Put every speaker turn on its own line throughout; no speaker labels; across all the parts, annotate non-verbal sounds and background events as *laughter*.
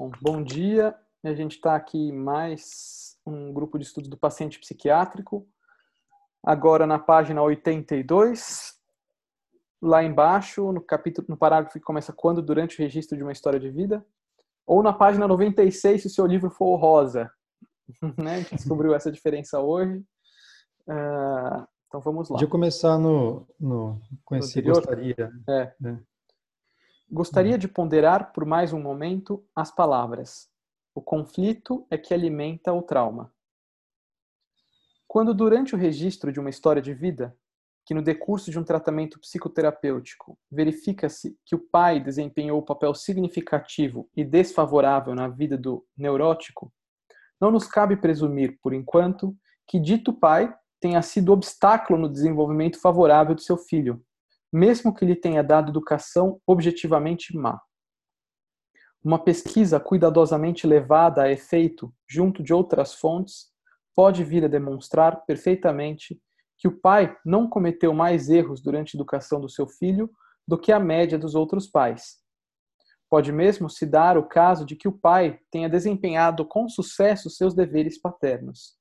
Bom, bom dia. A gente está aqui mais um grupo de estudos do paciente psiquiátrico. Agora na página 82, lá embaixo, no capítulo, no parágrafo que começa quando durante o registro de uma história de vida, ou na página 96 se o seu livro for rosa. *laughs* né? A gente descobriu essa diferença hoje. Uh, então vamos lá.
Podia começar no, no esse gostaria.
É. é. Gostaria de ponderar por mais um momento as palavras. O conflito é que alimenta o trauma. Quando, durante o registro de uma história de vida, que no decurso de um tratamento psicoterapêutico verifica-se que o pai desempenhou um papel significativo e desfavorável na vida do neurótico, não nos cabe presumir, por enquanto, que dito pai tenha sido obstáculo no desenvolvimento favorável de seu filho, mesmo que lhe tenha dado educação objetivamente má. Uma pesquisa cuidadosamente levada a efeito junto de outras fontes pode vir a demonstrar perfeitamente que o pai não cometeu mais erros durante a educação do seu filho do que a média dos outros pais. Pode mesmo se dar o caso de que o pai tenha desempenhado com sucesso seus deveres paternos.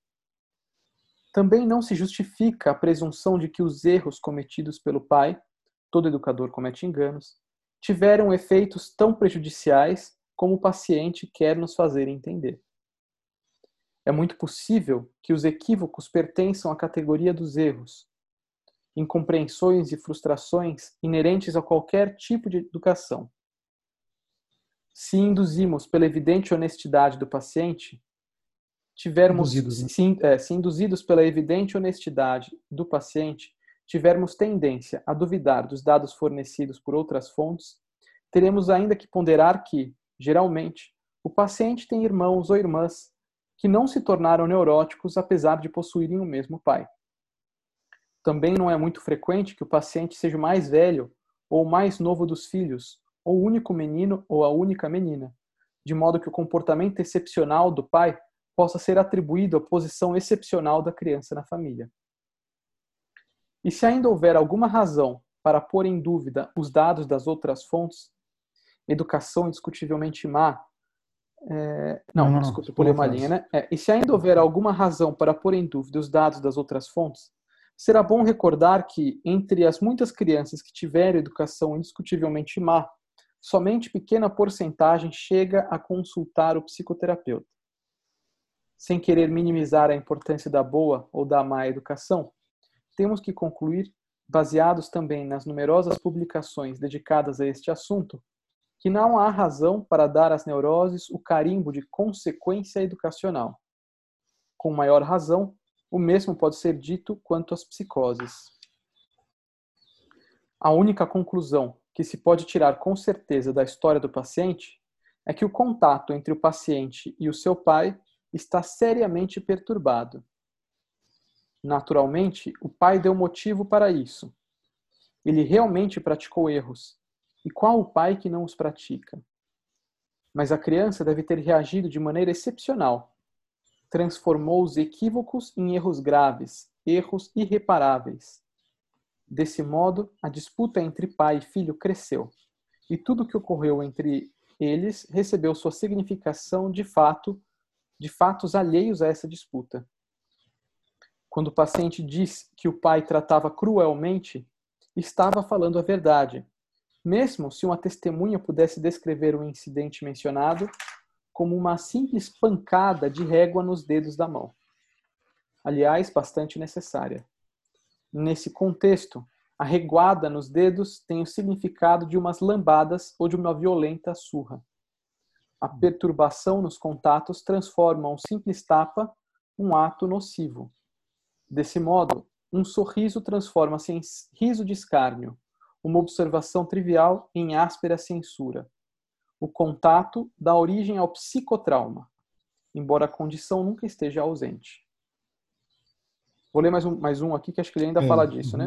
Também não se justifica a presunção de que os erros cometidos pelo pai todo educador comete enganos, tiveram efeitos tão prejudiciais como o paciente quer nos fazer entender. É muito possível que os equívocos pertençam à categoria dos erros, incompreensões e frustrações inerentes a qualquer tipo de educação. Se induzimos pela evidente honestidade do paciente, tivermos induzidos, né? se, é, se induzidos pela evidente honestidade do paciente, tivermos tendência a duvidar dos dados fornecidos por outras fontes, teremos ainda que ponderar que, geralmente, o paciente tem irmãos ou irmãs que não se tornaram neuróticos apesar de possuírem o mesmo pai. Também não é muito frequente que o paciente seja o mais velho ou o mais novo dos filhos, ou o único menino ou a única menina, de modo que o comportamento excepcional do pai possa ser atribuído à posição excepcional da criança na família. E se ainda houver alguma razão para pôr em dúvida os dados das outras fontes, educação indiscutivelmente má, é, não, não, desculpa, pulei uma linha, né? É, e se ainda houver alguma razão para pôr em dúvida os dados das outras fontes, será bom recordar que, entre as muitas crianças que tiveram educação indiscutivelmente má, somente pequena porcentagem chega a consultar o psicoterapeuta. Sem querer minimizar a importância da boa ou da má educação, temos que concluir, baseados também nas numerosas publicações dedicadas a este assunto, que não há razão para dar às neuroses o carimbo de consequência educacional. Com maior razão, o mesmo pode ser dito quanto às psicoses. A única conclusão que se pode tirar com certeza da história do paciente é que o contato entre o paciente e o seu pai está seriamente perturbado Naturalmente, o pai deu motivo para isso. Ele realmente praticou erros. E qual o pai que não os pratica? Mas a criança deve ter reagido de maneira excepcional. Transformou os equívocos em erros graves, erros irreparáveis. Desse modo, a disputa entre pai e filho cresceu, e tudo o que ocorreu entre eles recebeu sua significação de fato, de fatos alheios a essa disputa. Quando o paciente diz que o pai tratava cruelmente, estava falando a verdade, mesmo se uma testemunha pudesse descrever o incidente mencionado como uma simples pancada de régua nos dedos da mão. Aliás, bastante necessária. Nesse contexto, a reguada nos dedos tem o significado de umas lambadas ou de uma violenta surra. A perturbação nos contatos transforma um simples tapa um ato nocivo. Desse modo, um sorriso transforma-se em riso de escárnio, uma observação trivial em áspera censura. O contato dá origem ao psicotrauma, embora a condição nunca esteja ausente. Vou ler mais um, mais um aqui que acho que ele ainda é, fala disso, né?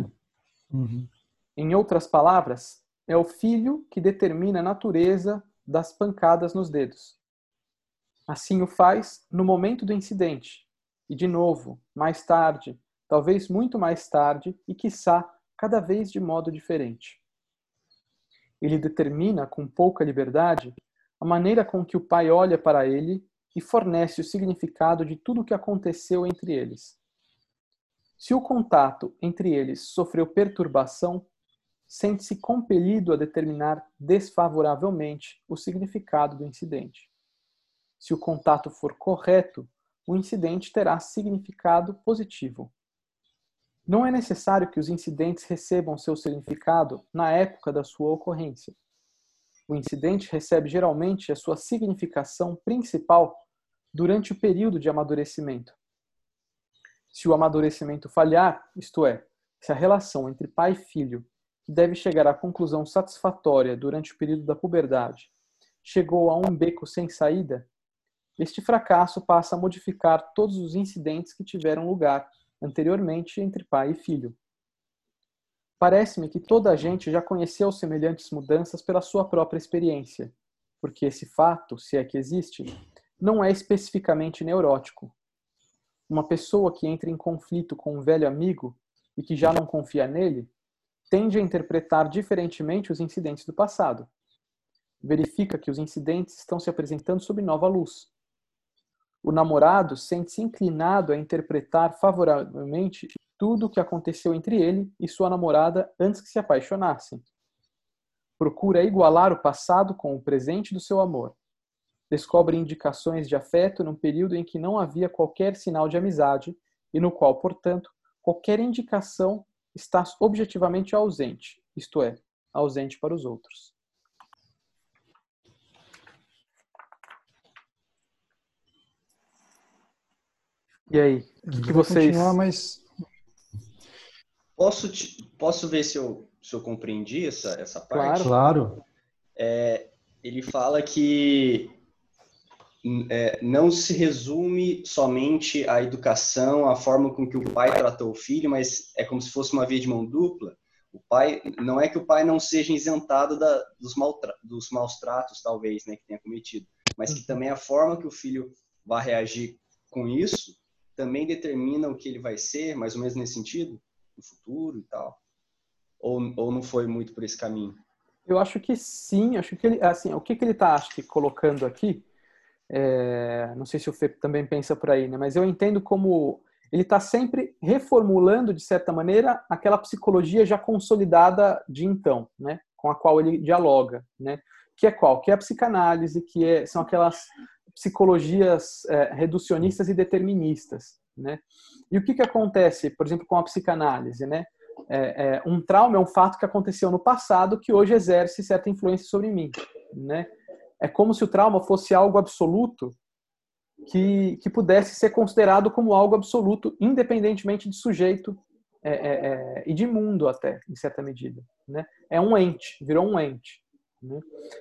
uhum, né? Uhum. Em outras palavras, é o filho que determina a natureza das pancadas nos dedos. Assim o faz no momento do incidente, e de novo, mais tarde, talvez muito mais tarde, e quiçá cada vez de modo diferente. Ele determina com pouca liberdade a maneira com que o pai olha para ele e fornece o significado de tudo o que aconteceu entre eles. Se o contato entre eles sofreu perturbação, sente-se compelido a determinar desfavoravelmente o significado do incidente. Se o contato for correto, o incidente terá significado positivo. Não é necessário que os incidentes recebam seu significado na época da sua ocorrência. O incidente recebe geralmente a sua significação principal durante o período de amadurecimento. Se o amadurecimento falhar, isto é, se a relação entre pai e filho, que deve chegar à conclusão satisfatória durante o período da puberdade, chegou a um beco sem saída, este fracasso passa a modificar todos os incidentes que tiveram lugar anteriormente entre pai e filho. Parece-me que toda a gente já conheceu semelhantes mudanças pela sua própria experiência, porque esse fato, se é que existe, não é especificamente neurótico. Uma pessoa que entra em conflito com um velho amigo e que já não confia nele, tende a interpretar diferentemente os incidentes do passado. Verifica que os incidentes estão se apresentando sob nova luz. O namorado sente-se inclinado a interpretar favoravelmente tudo o que aconteceu entre ele e sua namorada antes que se apaixonassem. Procura igualar o passado com o presente do seu amor descobre indicações de afeto num período em que não havia qualquer sinal de amizade e no qual, portanto, qualquer indicação está objetivamente ausente, isto é, ausente para os outros. E aí, o que, que vocês.
Mas...
Posso, te... Posso ver se eu, se eu compreendi essa, essa
parte? Claro. claro.
É, ele fala que é, não se resume somente à educação, à forma com que o pai tratou o filho, mas é como se fosse uma via de mão dupla. O pai não é que o pai não seja isentado da, dos, mal, dos maus tratos, talvez, né, que tenha cometido, mas que também a forma que o filho vai reagir com isso também determina o que ele vai ser, mais ou menos nesse sentido, no futuro e tal. Ou, ou não foi muito por esse caminho?
Eu acho que sim. Acho que ele, assim, o que, que ele está, acho que colocando aqui é, não sei se o Fê também pensa por aí, né? mas eu entendo como ele está sempre reformulando, de certa maneira, aquela psicologia já consolidada de então, né? com a qual ele dialoga. Né? Que é qual? Que é a psicanálise, que é, são aquelas psicologias é, reducionistas e deterministas. Né? E o que, que acontece, por exemplo, com a psicanálise? Né? É, é, um trauma é um fato que aconteceu no passado que hoje exerce certa influência sobre mim. Né? é como se o trauma fosse algo absoluto que, que pudesse ser considerado como algo absoluto, independentemente de sujeito é, é, é, e de mundo até, em certa medida. Né? É um ente, virou um ente. Né?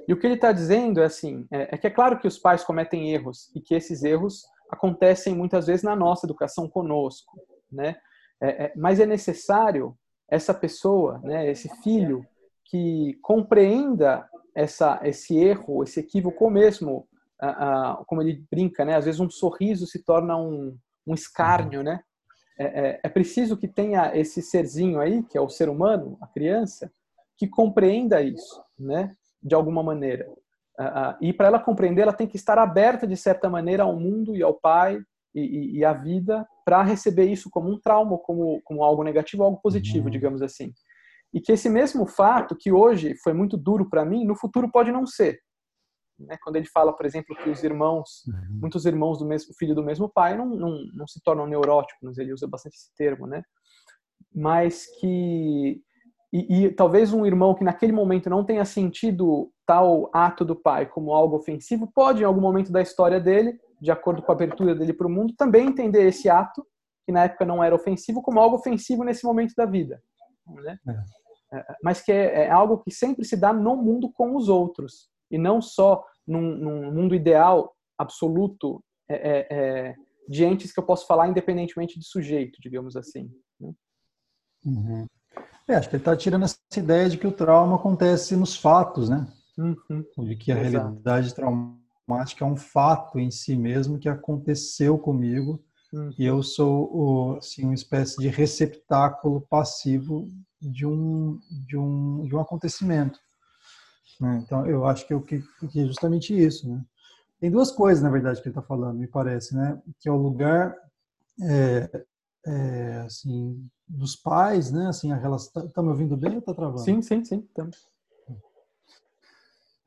E o que ele está dizendo é assim, é, é, que é claro que os pais cometem erros e que esses erros acontecem muitas vezes na nossa educação conosco, né? É, é, mas é necessário essa pessoa, né, esse filho, que compreenda essa, esse erro, esse equívoco mesmo, uh, uh, como ele brinca, né? Às vezes um sorriso se torna um, um escárnio, né? É, é, é, preciso que tenha esse serzinho aí, que é o ser humano, a criança, que compreenda isso, né? De alguma maneira. Uh, e para ela compreender, ela tem que estar aberta de certa maneira ao mundo e ao pai e, e, e à vida para receber isso como um trauma, como, como algo negativo, algo positivo, uhum. digamos assim e que esse mesmo fato, que hoje foi muito duro para mim, no futuro pode não ser. Né? Quando ele fala, por exemplo, que os irmãos, uhum. muitos irmãos do mesmo filho do mesmo pai, não, não, não se tornam neuróticos, ele usa bastante esse termo, né? Mas que e, e, talvez um irmão que naquele momento não tenha sentido tal ato do pai como algo ofensivo, pode em algum momento da história dele, de acordo com a abertura dele para o mundo, também entender esse ato, que na época não era ofensivo, como algo ofensivo nesse momento da vida. Né? É. É, mas que é, é, algo que sempre se dá no mundo com os outros e não só num, num mundo ideal absoluto é, é, é, de entes que eu posso falar independentemente de sujeito, digamos assim. Né?
Uhum. É, acho que ele está tirando essa ideia de que o trauma acontece nos fatos, né? Uhum. De que a Exato. realidade traumática é um fato em si mesmo que aconteceu comigo uhum. e eu sou o, assim, uma espécie de receptáculo passivo de um, de um, de um acontecimento. Né? Então, eu acho que, é o que, que é justamente isso. Né? Tem duas coisas, na verdade, que ele está falando, me parece, né? que é o lugar é, é, assim, dos pais, né? Assim, a relação. Tá, tá me ouvindo bem ou tá travando?
Sim, sim, sim, estamos.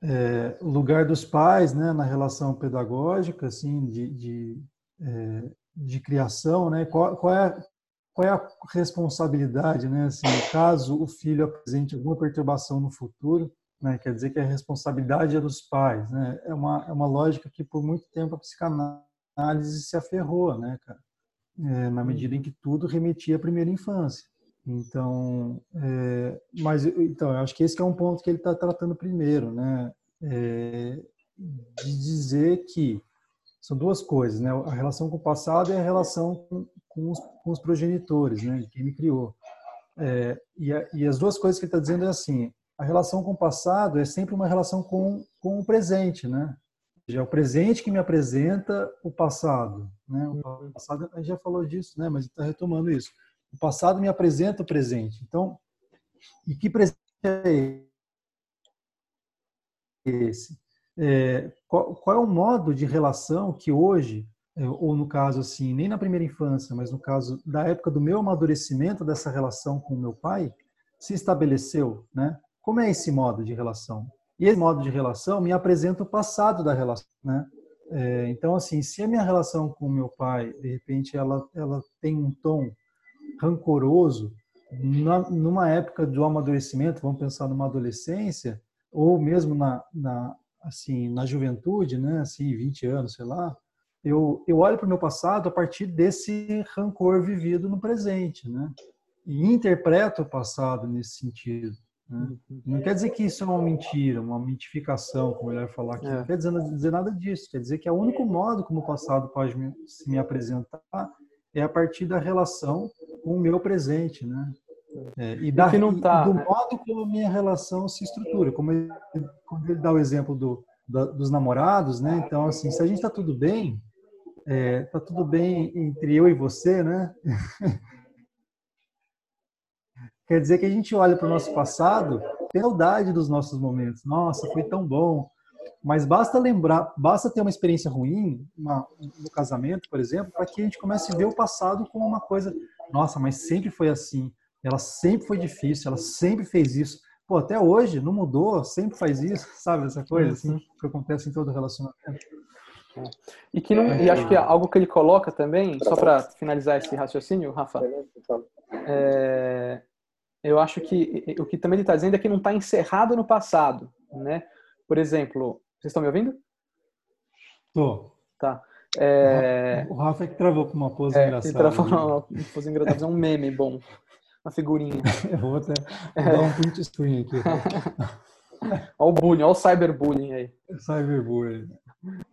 É, lugar dos pais, né, na relação pedagógica, assim, de, de, é, de criação, né? Qual, qual, é qual é a responsabilidade, né? Assim, caso o filho apresente alguma perturbação no futuro, né? Quer dizer que a responsabilidade é dos pais, né? É uma é uma lógica que por muito tempo a psicanálise se aferrou, né, cara? É, na medida em que tudo remetia à primeira infância. Então, é, mas então eu acho que esse que é um ponto que ele está tratando primeiro, né? É, de dizer que são duas coisas, né? A relação com o passado e a relação com, com, os, com os, progenitores, né? De quem me criou. É, e, a, e, as duas coisas que ele está dizendo é assim: a relação com o passado é sempre uma relação com, com o presente, né? É o presente que me apresenta o passado. Né? O uhum. passado, a gente já falou disso, né? mas está retomando isso. O passado me apresenta o presente. Então, e que presente é esse? É, qual, qual, é o modo de relação que hoje, é, ou no caso assim, nem na primeira infância, mas no caso da época do meu amadurecimento dessa relação com o meu pai, se estabeleceu, né? Como é esse modo de relação? E esse modo de relação me apresenta o passado da relação, né? É, então, assim, se a minha relação com meu pai, de repente, ela, ela tem um tom rancoroso, na, numa época do amadurecimento, vamos pensar numa adolescência, ou mesmo na, na, assim, na juventude, né, assim, 20 anos, sei lá, eu, eu olho para o meu passado a partir desse rancor vivido no presente, né? E interpreto o passado nesse sentido. Né? Não quer dizer que isso é uma mentira, uma mitificação, como ele vai falar aqui. É. Não quer dizer, dizer, nada disso. Quer dizer que é o único modo como o passado pode me, se me apresentar é a partir da relação com o meu presente, né? É, e, da, não tá, do né? modo como a minha relação se estrutura. Como ele, quando ele dá o exemplo do, da, dos namorados, né? Então, assim, se a gente está tudo bem, está é, tá tudo bem entre eu e você, né? *laughs* Quer dizer que a gente olha para o nosso passado, tem saudade dos nossos momentos. Nossa, foi tão bom. Mas basta lembrar, basta ter uma experiência ruim uma, no casamento, por exemplo, para que a gente comece a ver o passado como uma coisa. Nossa, mas sempre foi assim. Ela sempre foi difícil, ela sempre fez isso. Pô, até hoje não mudou, sempre faz isso, *laughs* sabe? Essa coisa assim que acontece em todo relacionamento.
E que não, e acho que é algo que ele coloca também, só para finalizar esse raciocínio, Rafa, é, eu acho que o que também ele está dizendo é que não está encerrado no passado, né? Por exemplo, vocês estão me ouvindo?
Tô.
Tá. É...
O Rafa é que travou com uma pose é, engraçada. Ele
travou né? uma pose engraçada, fazer um meme bom, uma figurinha. *laughs*
eu vou até vou dar um print screen aqui. *laughs*
olha o bullying, olha o cyberbullying aí.
Cyberbullying.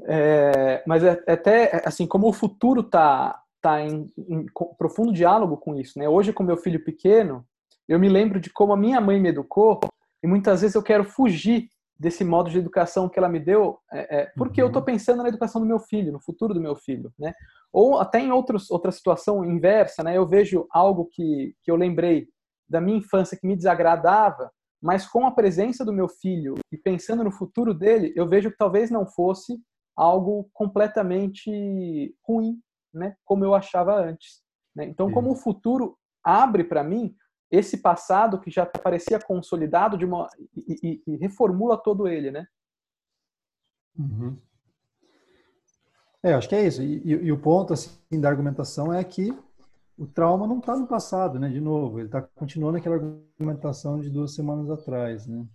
É, mas é, é até, assim, como o futuro está tá em, em profundo diálogo com isso, né? Hoje, com meu filho pequeno, eu me lembro de como a minha mãe me educou e muitas vezes eu quero fugir desse modo de educação que ela me deu, é, é, porque uhum. eu estou pensando na educação do meu filho, no futuro do meu filho, né? Ou até em outros, outra situação inversa, né? Eu vejo algo que, que eu lembrei da minha infância que me desagradava, mas com a presença do meu filho e pensando no futuro dele, eu vejo que talvez não fosse algo completamente ruim, né? Como eu achava antes. Né? Então, como o futuro abre para mim esse passado que já parecia consolidado de uma e, e, e reformula todo ele, né?
Uhum. É, acho que é isso. E, e, o ponto assim da argumentação é que o trauma não está no passado, né? De novo, ele está continuando aquela argumentação de duas semanas atrás, né?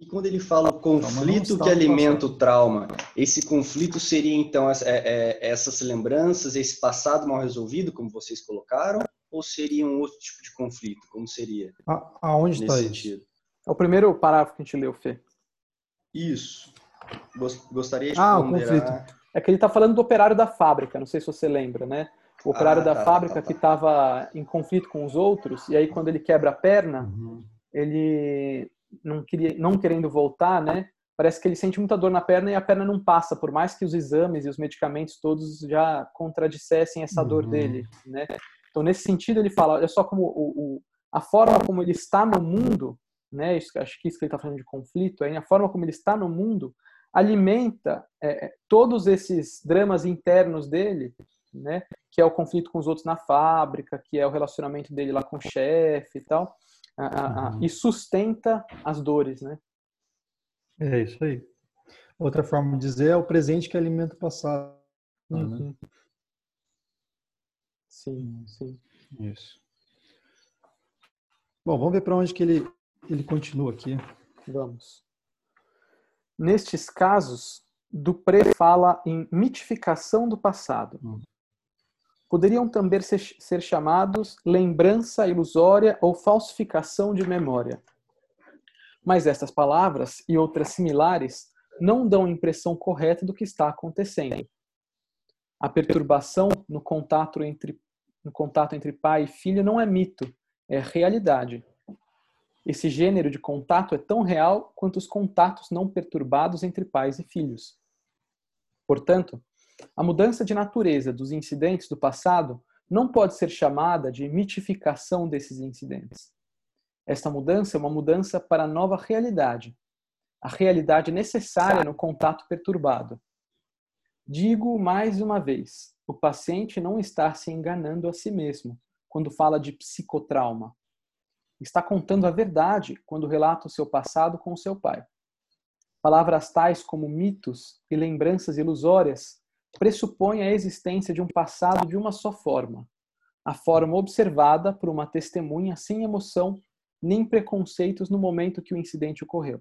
E quando ele fala o conflito que alimenta o trauma, esse conflito seria então é, é, essas lembranças, esse passado mal resolvido, como vocês colocaram, ou seria um outro tipo de conflito? Como seria?
A, aonde está isso?
É o primeiro parágrafo que a gente leu, Fê.
Isso. Gostaria de
ah, ponderar... o conflito.
É que ele está falando do operário da fábrica, não sei se você lembra, né? O operário ah, da tá, fábrica tá, tá. que estava em conflito com os outros, e aí quando ele quebra a perna, uhum. ele não, queria, não querendo voltar, né? Parece que ele sente muita dor na perna e a perna não passa, por mais que os exames e os medicamentos todos já contradissessem essa uhum. dor dele, né? Então, nesse sentido, ele fala, olha só como o, o, a forma como ele está no mundo né? Isso, acho que isso que ele está falando de conflito, aí a forma como ele está no mundo alimenta é, é, todos esses dramas internos dele, né? Que é o conflito com os outros na fábrica, que é o relacionamento dele lá com o chefe e tal, a, a, a, uhum. e sustenta as dores, né?
É isso aí. Outra forma de dizer é o presente que alimenta o passado. Uhum. Né?
Sim, sim.
Isso. Bom, vamos ver para onde que ele, ele continua aqui.
Vamos. Nestes casos, Dupré fala em mitificação do passado. Hum. Poderiam também ser, ser chamados lembrança ilusória ou falsificação de memória. Mas estas palavras e outras similares não dão a impressão correta do que está acontecendo. A perturbação no contato entre, no contato entre pai e filho não é mito, é realidade. Esse gênero de contato é tão real quanto os contatos não perturbados entre pais e filhos. Portanto, a mudança de natureza dos incidentes do passado não pode ser chamada de mitificação desses incidentes. Esta mudança é uma mudança para a nova realidade, a realidade necessária no contato perturbado. Digo mais uma vez: o paciente não está se enganando a si mesmo quando fala de psicotrauma. Está contando a verdade quando relata o seu passado com o seu pai. Palavras tais como mitos e lembranças ilusórias pressupõem a existência de um passado de uma só forma, a forma observada por uma testemunha sem emoção nem preconceitos no momento que o incidente ocorreu.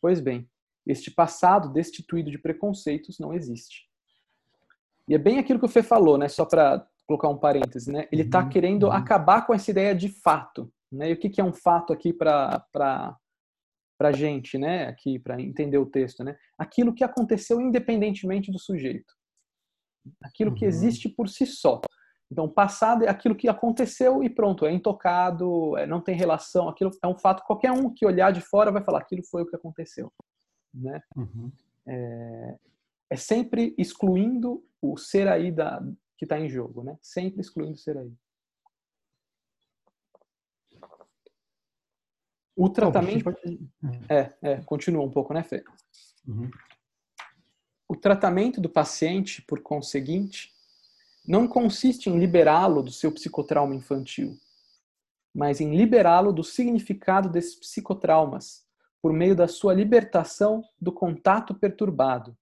Pois bem, este passado destituído de preconceitos não existe. E é bem aquilo que o Fê falou, né? Só para colocar um parêntese, né? Ele está uhum, querendo uhum. acabar com essa ideia de fato, né? E o que, que é um fato aqui para para gente, né? Aqui para entender o texto, né? Aquilo que aconteceu independentemente do sujeito, aquilo que uhum. existe por si só. Então, passado é aquilo que aconteceu e pronto, é intocado, é, não tem relação, aquilo é um fato. Qualquer um que olhar de fora vai falar aquilo foi o que aconteceu, né? Uhum. É, é sempre excluindo o ser aí da, que está em jogo, né? Sempre excluindo ser aí. O tratamento. É, é, continua um pouco, né, Fê? Uhum. O tratamento do paciente, por conseguinte, não consiste em liberá-lo do seu psicotrauma infantil, mas em liberá-lo do significado desses psicotraumas por meio da sua libertação do contato perturbado,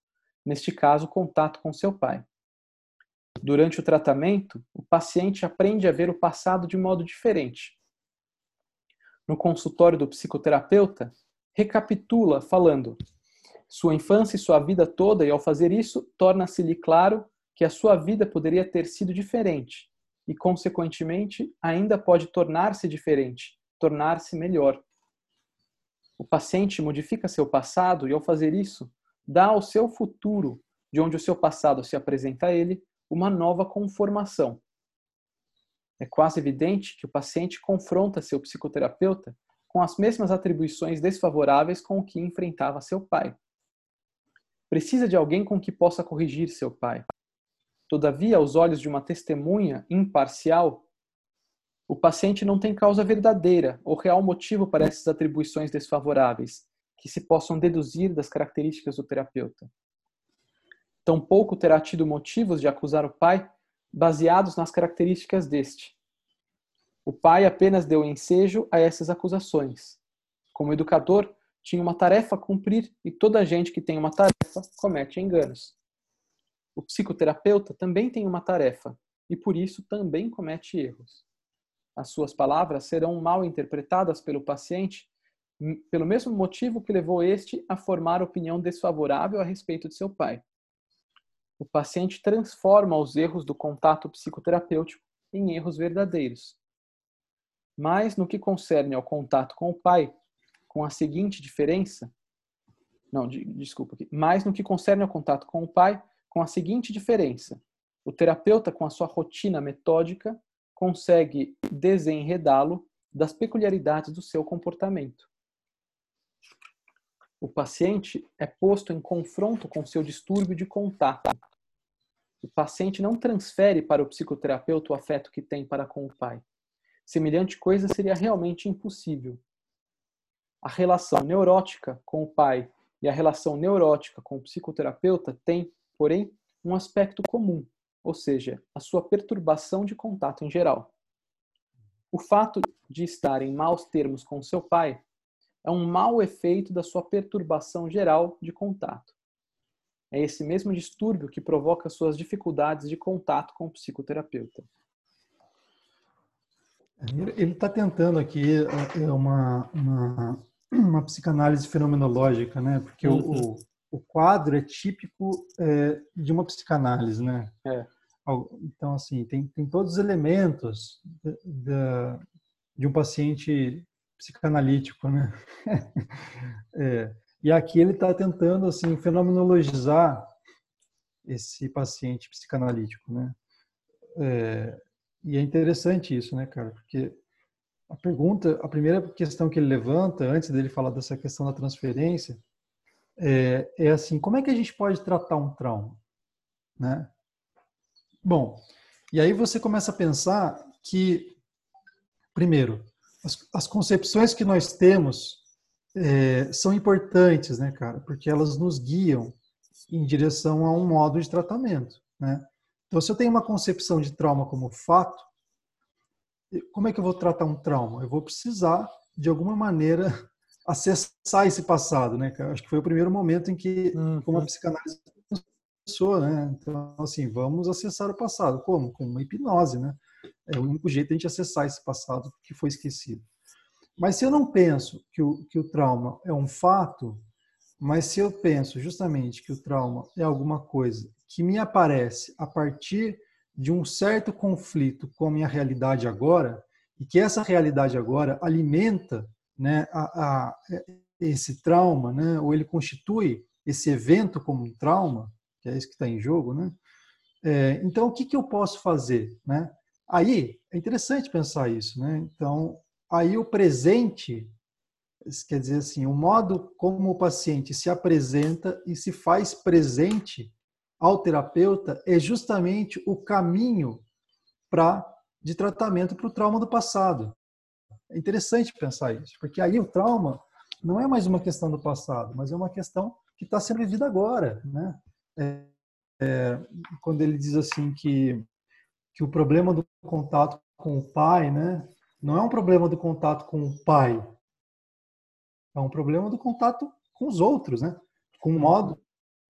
neste caso, contato com seu pai. Durante o tratamento, o paciente aprende a ver o passado de modo diferente. No consultório do psicoterapeuta, recapitula falando: sua infância e sua vida toda, e ao fazer isso, torna-se-lhe claro que a sua vida poderia ter sido diferente e, consequentemente, ainda pode tornar-se diferente, tornar-se melhor. O paciente modifica seu passado e, ao fazer isso, dá ao seu futuro, de onde o seu passado se apresenta a ele, uma nova conformação. É quase evidente que o paciente confronta seu psicoterapeuta com as mesmas atribuições desfavoráveis com o que enfrentava seu pai. Precisa de alguém com que possa corrigir seu pai. Todavia, aos olhos de uma testemunha imparcial, o paciente não tem causa verdadeira ou real motivo para essas atribuições desfavoráveis, que se possam deduzir das características do terapeuta. Tampouco terá tido motivos de acusar o pai baseados nas características deste. O pai apenas deu ensejo a essas acusações. Como educador, tinha uma tarefa a cumprir e toda gente que tem uma tarefa comete enganos. O psicoterapeuta também tem uma tarefa e por isso também comete erros. As suas palavras serão mal interpretadas pelo paciente pelo mesmo motivo que levou este a formar opinião desfavorável a respeito de seu pai o paciente transforma os erros do contato psicoterapêutico em erros verdadeiros. Mas no que concerne ao contato com o pai, com a seguinte diferença, não, de, desculpa aqui, mas no que concerne ao contato com o pai, com a seguinte diferença. O terapeuta, com a sua rotina metódica, consegue desenredá-lo das peculiaridades do seu comportamento. O paciente é posto em confronto com seu distúrbio de contato. O paciente não transfere para o psicoterapeuta o afeto que tem para com o pai. Semelhante coisa seria realmente impossível. A relação neurótica com o pai e a relação neurótica com o psicoterapeuta têm, porém, um aspecto comum, ou seja, a sua perturbação de contato em geral. O fato de estar em maus termos com seu pai é um mau efeito da sua perturbação geral de contato. É esse mesmo distúrbio que provoca suas dificuldades de contato com o psicoterapeuta.
Ele está tentando aqui é, é uma, uma, uma, psicanálise fenomenológica, né? Porque uhum. o, o quadro é típico é, de uma psicanálise, né? É. Então, assim, tem, tem todos os elementos de, um paciente psicanalítico, né? *laughs* é, e aqui ele está tentando, assim, fenomenologizar esse paciente psicanalítico, né? É, e é interessante isso, né, cara? Porque a pergunta, a primeira questão que ele levanta, antes dele falar dessa questão da transferência, é, é assim, como é que a gente pode tratar um trauma, né? Bom, e aí você começa a pensar que, primeiro, as, as concepções que nós temos é, são importantes, né, cara? Porque elas nos guiam em direção a um modo de tratamento, né? Então, se eu tenho uma concepção de trauma como fato, como é que eu vou tratar um trauma? Eu vou precisar, de alguma maneira, *laughs* acessar esse passado, né? Acho que foi o primeiro momento em que, uhum. como a psicanálise começou, né? Então, assim, vamos acessar o passado. Como? Com uma hipnose, né? É o único jeito de a gente acessar esse passado que foi esquecido. Mas se eu não penso que o, que o trauma é um fato, mas se eu penso justamente que o trauma é alguma coisa que me aparece a partir de um certo conflito com a minha realidade agora, e que essa realidade agora alimenta né, a, a, esse trauma, né, ou ele constitui esse evento como um trauma, é isso que está em jogo, né? É, então, o que, que eu posso fazer? Né? Aí, é interessante pensar isso. Né? Então, aí o presente, quer dizer assim, o modo como o paciente se apresenta e se faz presente ao terapeuta é justamente o caminho para de tratamento para o trauma do passado. É interessante pensar isso, porque aí o trauma não é mais uma questão do passado, mas é uma questão que está sendo vivida agora, né? É, é, quando ele diz assim que que o problema do contato com o pai, né, não é um problema do contato com o pai, é um problema do contato com os outros, né? Com o modo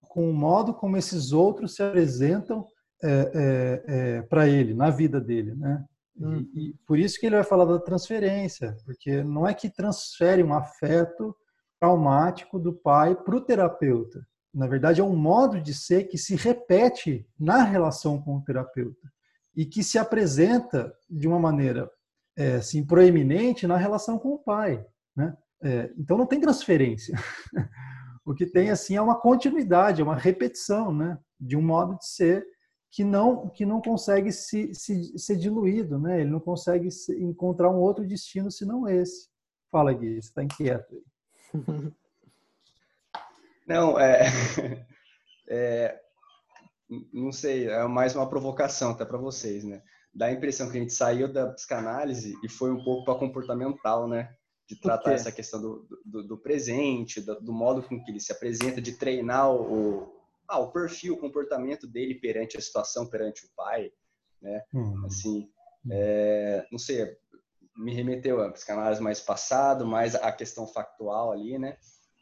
com o modo como esses outros se apresentam é, é, é, para ele, na vida dele, né? Hum. E, e, por isso que ele vai falar da transferência, porque não é que transfere um afeto traumático do pai para o terapeuta. Na verdade, é um modo de ser que se repete na relação com o terapeuta e que se apresenta de uma maneira é, assim, proeminente na relação com o pai. Né? É, então, não tem transferência. *laughs* O que tem assim é uma continuidade, é uma repetição, né, de um modo de ser que não que não consegue se, se ser diluído, né? Ele não consegue se, encontrar um outro destino senão esse. Fala, Gui, você está inquieto aí. *laughs*
Não, é, *laughs* é, não sei, é mais uma provocação até para vocês, né? Dá a impressão que a gente saiu da psicanálise e foi um pouco para comportamental, né? de tratar essa questão do, do, do presente, do, do, modo com que ele se apresenta, de treinar o, ah, o perfil, o comportamento dele perante a situação, perante o pai, né? Uhum. Assim, é, não sei, me remeteu a psicanálise mais passado, mais a questão factual ali, né?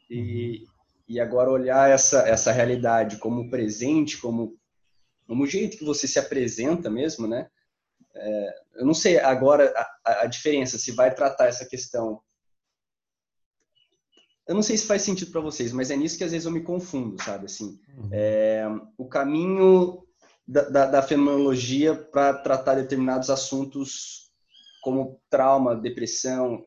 E, uhum. E agora olhar essa, essa realidade como presente, como, como o jeito que você se apresenta mesmo, né? É, eu não sei agora a, a, diferença, se vai tratar essa questão eu não sei se faz sentido para vocês, mas é nisso que às vezes eu me confundo, sabe? Assim, uhum. é, o caminho da, da, da fenomenologia para tratar determinados assuntos como trauma, depressão,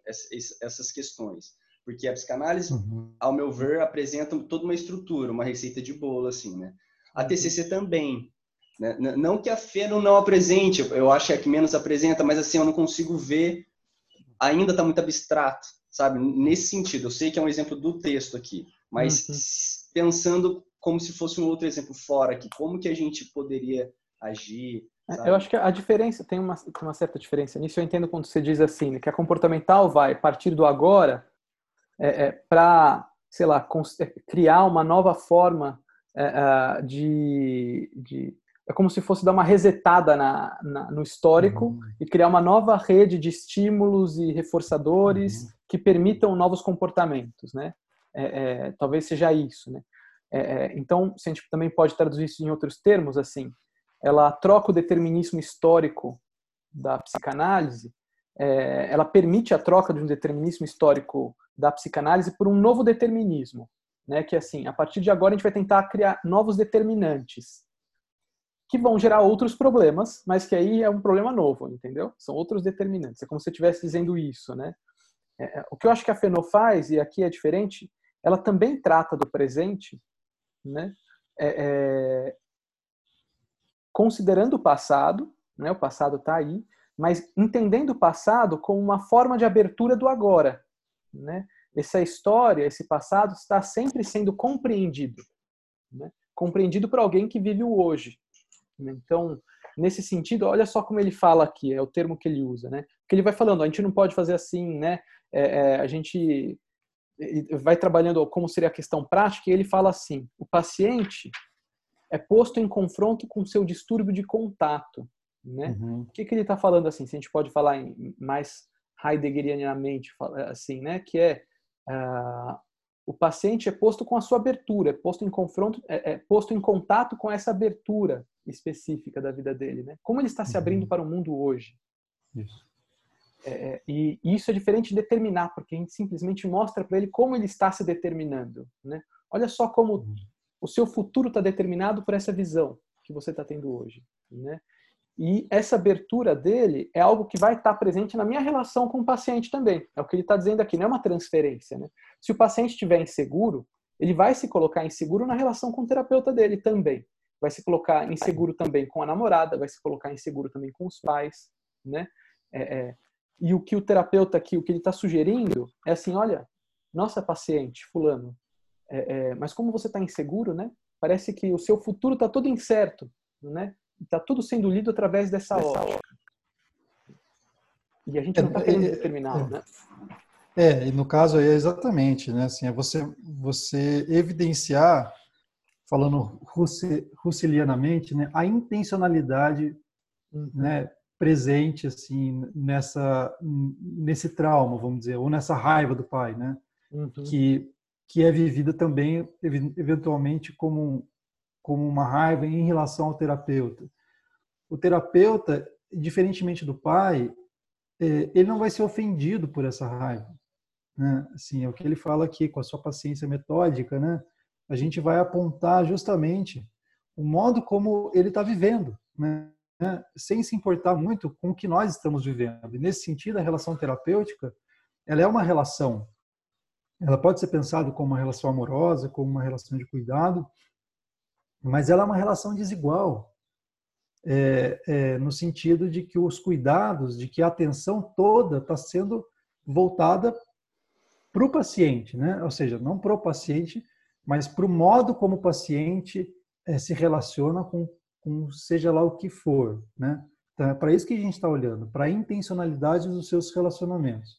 essas questões. Porque a psicanálise, uhum. ao meu ver, apresenta toda uma estrutura, uma receita de bolo, assim, né? A TCC também. Né? Não que a Feno não apresente, eu acho que é a que menos apresenta, mas assim, eu não consigo ver, ainda está muito abstrato sabe? Nesse sentido, eu sei que é um exemplo do texto aqui, mas uhum. pensando como se fosse um outro exemplo fora aqui, como que a gente poderia agir?
É? Eu acho que a diferença, tem uma, uma certa diferença nisso, eu entendo quando você diz assim, que a comportamental vai partir do agora, é, é, para, sei lá, é, criar uma nova forma é, de, de, É como se fosse dar uma resetada na, na no histórico uhum. e criar uma nova rede de estímulos e reforçadores uhum. que permitam novos comportamentos, né? É, talvez seja isso, né? então, se a gente também pode traduzir isso em outros termos, assim, ela troca o determinismo histórico da psicanálise, é, ela permite a troca de um determinismo histórico da psicanálise por um novo determinismo, né? Que assim, a partir de agora a gente vai tentar criar novos determinantes que vão gerar outros problemas, mas que aí é um problema novo, entendeu? São outros determinantes. É como se você estivesse dizendo isso, né? É, é, o que eu acho que a Fenô faz e aqui é diferente, ela também trata do presente, né? É, é, considerando o passado, né, o passado está aí, mas entendendo o passado como uma forma de abertura do agora. Né? Essa história, esse passado está sempre sendo compreendido. Né? Compreendido por alguém que vive o hoje. Então, nesse sentido, olha só como ele fala aqui, é o termo que ele usa. Né? Que ele vai falando, a gente não pode fazer assim, né? É, é, a gente vai trabalhando como seria a questão prática e ele fala assim, o paciente é posto em confronto com seu distúrbio de contato. Né? Uhum. O que, que ele está falando assim? Se a gente pode falar em, mais heideggerianamente, assim, né? Que é uh, o paciente é posto com a sua abertura, é posto em confronto, é, é, posto em contato com essa abertura específica da vida dele, né? Como ele está se abrindo uhum. para o mundo hoje? Isso. É, é e isso é diferente de determinar, porque a gente simplesmente mostra para ele como ele está se determinando, né? Olha só como uhum o seu futuro está determinado por essa visão que você está tendo hoje, né? E essa abertura dele é algo que vai estar presente na minha relação com o paciente também. É o que ele está dizendo aqui, não é uma transferência, né? Se o paciente estiver inseguro, ele vai se colocar inseguro na relação com o terapeuta dele também. Vai se colocar inseguro também com a namorada, vai se colocar inseguro também com os pais, né? É, é, e o que o terapeuta aqui, o que ele está sugerindo é assim, olha, nossa paciente, fulano, é, é, mas como você está inseguro, né? Parece que o seu futuro está todo incerto, né? Está tudo sendo lido através dessa ótica. E a gente não está é, querendo é, determinar, né?
É, e no caso aí é exatamente, né? Assim, é você, você evidenciar, falando russelianamente, né, a intencionalidade uhum. né, presente assim nessa nesse trauma, vamos dizer, ou nessa raiva do pai, né? Uhum. Que que é vivida também, eventualmente, como, como uma raiva em relação ao terapeuta. O terapeuta, diferentemente do pai, é, ele não vai ser ofendido por essa raiva. Né? Assim, é o que ele fala aqui, com a sua paciência metódica, né? a gente vai apontar justamente o modo como ele está vivendo, né? sem se importar muito com o que nós estamos vivendo. E nesse sentido, a relação terapêutica ela é uma relação ela pode ser pensada como uma relação amorosa, como uma relação de cuidado, mas ela é uma relação desigual, é, é, no sentido de que os cuidados, de que a atenção toda está sendo voltada para o paciente, né? ou seja, não para o paciente, mas para o modo como o paciente é, se relaciona com, com seja lá o que for. Né? Então, é para isso que a gente está olhando, para a intencionalidade dos seus relacionamentos.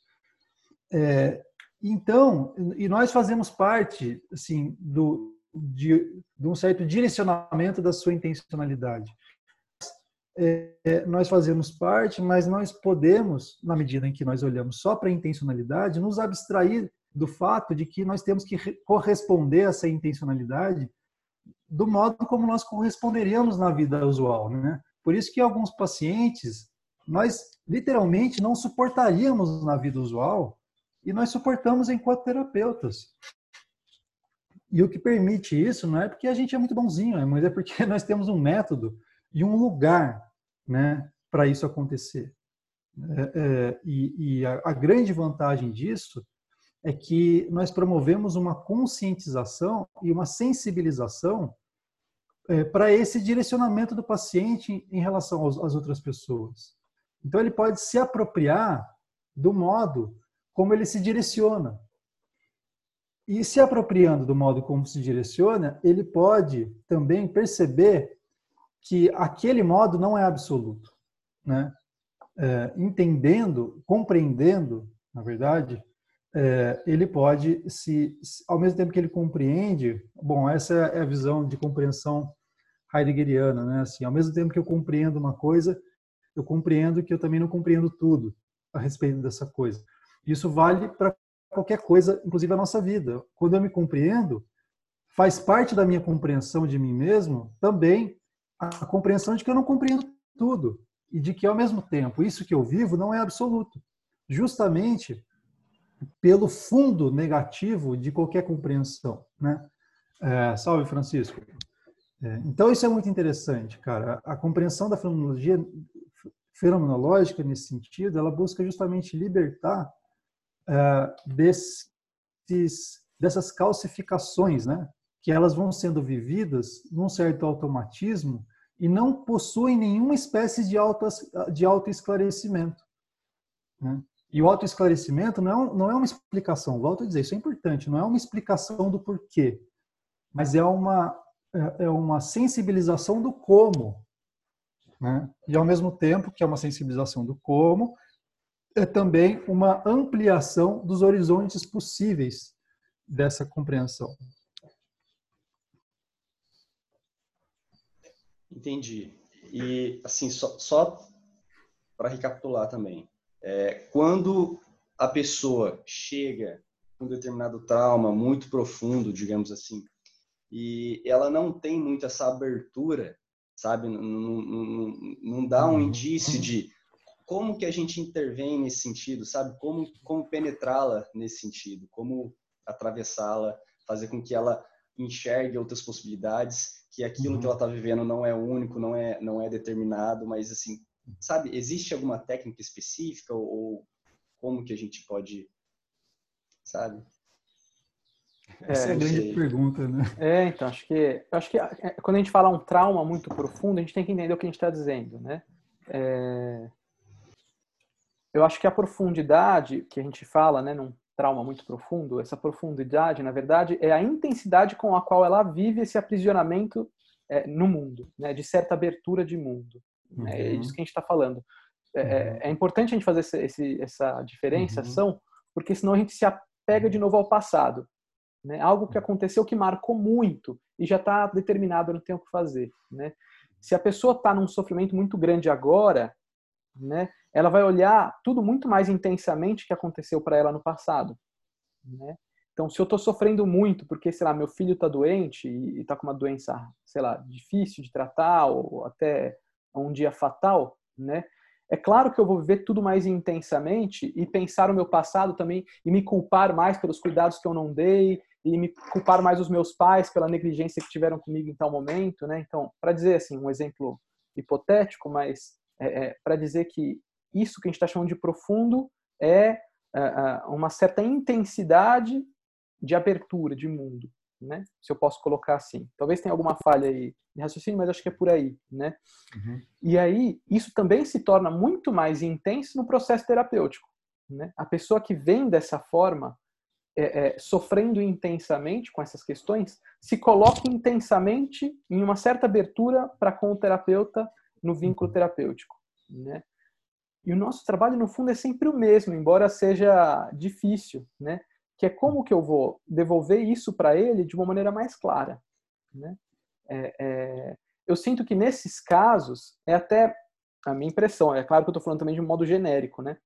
É, então, e nós fazemos parte, assim, do, de, de um certo direcionamento da sua intencionalidade. É, é, nós fazemos parte, mas nós podemos, na medida em que nós olhamos só para a intencionalidade, nos abstrair do fato de que nós temos que corresponder a essa intencionalidade do modo como nós corresponderíamos na vida usual, né? Por isso que alguns pacientes nós literalmente não suportaríamos na vida usual e nós suportamos enquanto terapeutas. E o que permite isso não é porque a gente é muito bonzinho, né? mas é porque *laughs* nós temos um método e um lugar né, para isso acontecer. É, é, e, e a, a, grande vantagem disso é que nós promovemos uma conscientização e uma sensibilização é, para esse direcionamento do paciente em relação aos, às outras pessoas. Então, ele pode se apropriar do modo como ele se direciona. E se apropriando do modo como se direciona, ele pode também perceber que aquele modo não é absoluto, né? É, entendendo, compreendendo, na verdade, é, ele pode se, ao mesmo tempo que ele compreende, bom, essa é a visão de compreensão heideggeriana, né? Assim, ao mesmo tempo que eu compreendo uma coisa, eu compreendo que eu também não compreendo tudo a respeito dessa coisa. Isso vale para qualquer coisa, inclusive a nossa vida. Quando eu me compreendo, faz parte da minha compreensão de mim mesmo também a compreensão de que eu não compreendo tudo e de que ao mesmo tempo isso que eu vivo não é absoluto. Justamente pelo fundo negativo de qualquer compreensão, né? É, salve Francisco. É, então isso é muito interessante, cara. A, compreensão da fenomenologia fenomenológica nesse sentido, ela busca justamente libertar desses, dessas calcificações, né? Que elas vão sendo vividas num certo automatismo e não possuem nenhuma espécie de auto de autoesclarecimento. Né? E o autoesclarecimento não é, não é uma explicação, volto a dizer, isso é importante, não é uma explicação do porquê, mas é uma, é, é uma sensibilização do como. Né? E ao mesmo tempo que é uma sensibilização do como, é também uma ampliação dos horizontes possíveis dessa compreensão.
Entendi. E assim, só, só para recapitular também, é, quando a pessoa chega com um determinado trauma muito profundo, digamos assim, e ela não tem muito essa abertura, sabe? Não, não, não dá um uhum. indício de como que a gente intervém nesse sentido, sabe? Como, como penetrá-la nesse sentido, como atravessá-la, fazer com que ela enxergue outras possibilidades, que aquilo uhum. que ela está vivendo não é único, não é, não é determinado, mas assim, sabe, existe alguma técnica específica ou, ou como que a gente pode, sabe?
Essa é, é a grande sei. pergunta, né?
É, então, acho que, acho que é, quando a gente fala um trauma muito profundo, a gente tem que entender o que a gente está dizendo, né? É, eu acho que a profundidade que a gente fala, né, num trauma muito profundo, essa profundidade, na verdade, é a intensidade com a qual ela vive esse aprisionamento é, no mundo, né, de certa abertura de mundo. Uhum. É isso que a gente está falando. É, é, uhum. é, importante a gente fazer esse, esse, essa diferenciação, uhum. porque senão a gente se apega de novo ao passado. Né? Algo que aconteceu que marcou muito e já está determinado, não tem o que fazer. Né? Se a pessoa está num sofrimento muito grande agora, né, ela vai olhar tudo muito mais intensamente que aconteceu para ela no passado. Né? Então, se eu estou sofrendo muito porque, sei lá, meu filho está doente e está com uma doença, sei lá, difícil de tratar ou até um dia fatal, né? É claro que eu vou viver tudo mais intensamente e pensar o meu passado também e me culpar mais pelos cuidados que eu não dei e me culpar mais os meus pais pela negligência que tiveram comigo em tal momento, né? Então, para dizer assim, um exemplo hipotético, mas é, é, para dizer que isso que a gente está chamando de profundo é, é, é uma certa intensidade de abertura de mundo, né? Se eu posso colocar assim. Talvez tenha alguma falha aí de raciocínio, mas acho que é por aí, né? Uhum. E aí, isso também se torna muito mais intenso no processo terapêutico, né? A pessoa que vem dessa forma, é, é, sofrendo intensamente com essas questões, se coloca intensamente em uma certa abertura para com o terapeuta no vínculo uhum. terapêutico, né? E o nosso trabalho, no fundo, é sempre o mesmo, embora seja difícil, né? Que é como que eu vou devolver isso para ele de uma maneira mais clara, né? É, é, eu sinto que nesses casos, é até a minha impressão, é claro que eu estou falando também de um modo genérico, né?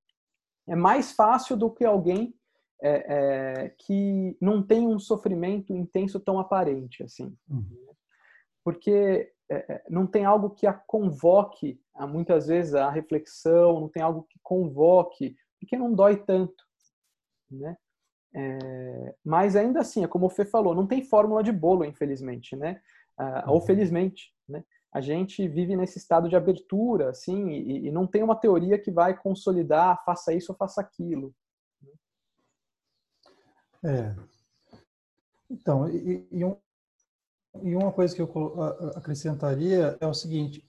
É mais fácil do que alguém é, é, que não tem um sofrimento intenso tão aparente, assim. Uhum. Porque é, é, não tem algo que a convoque, a, muitas vezes, a reflexão, não tem algo que convoque, porque não dói tanto, né? É, mas ainda assim, é como o Fê falou, não tem fórmula de bolo, infelizmente, né? Ah, ou uhum. felizmente, né? A gente vive nesse estado de abertura, assim, e, e, não tem uma teoria que vai consolidar, faça isso ou faça aquilo.
É. Então, e, e, um, e uma coisa que eu acrescentaria é o seguinte: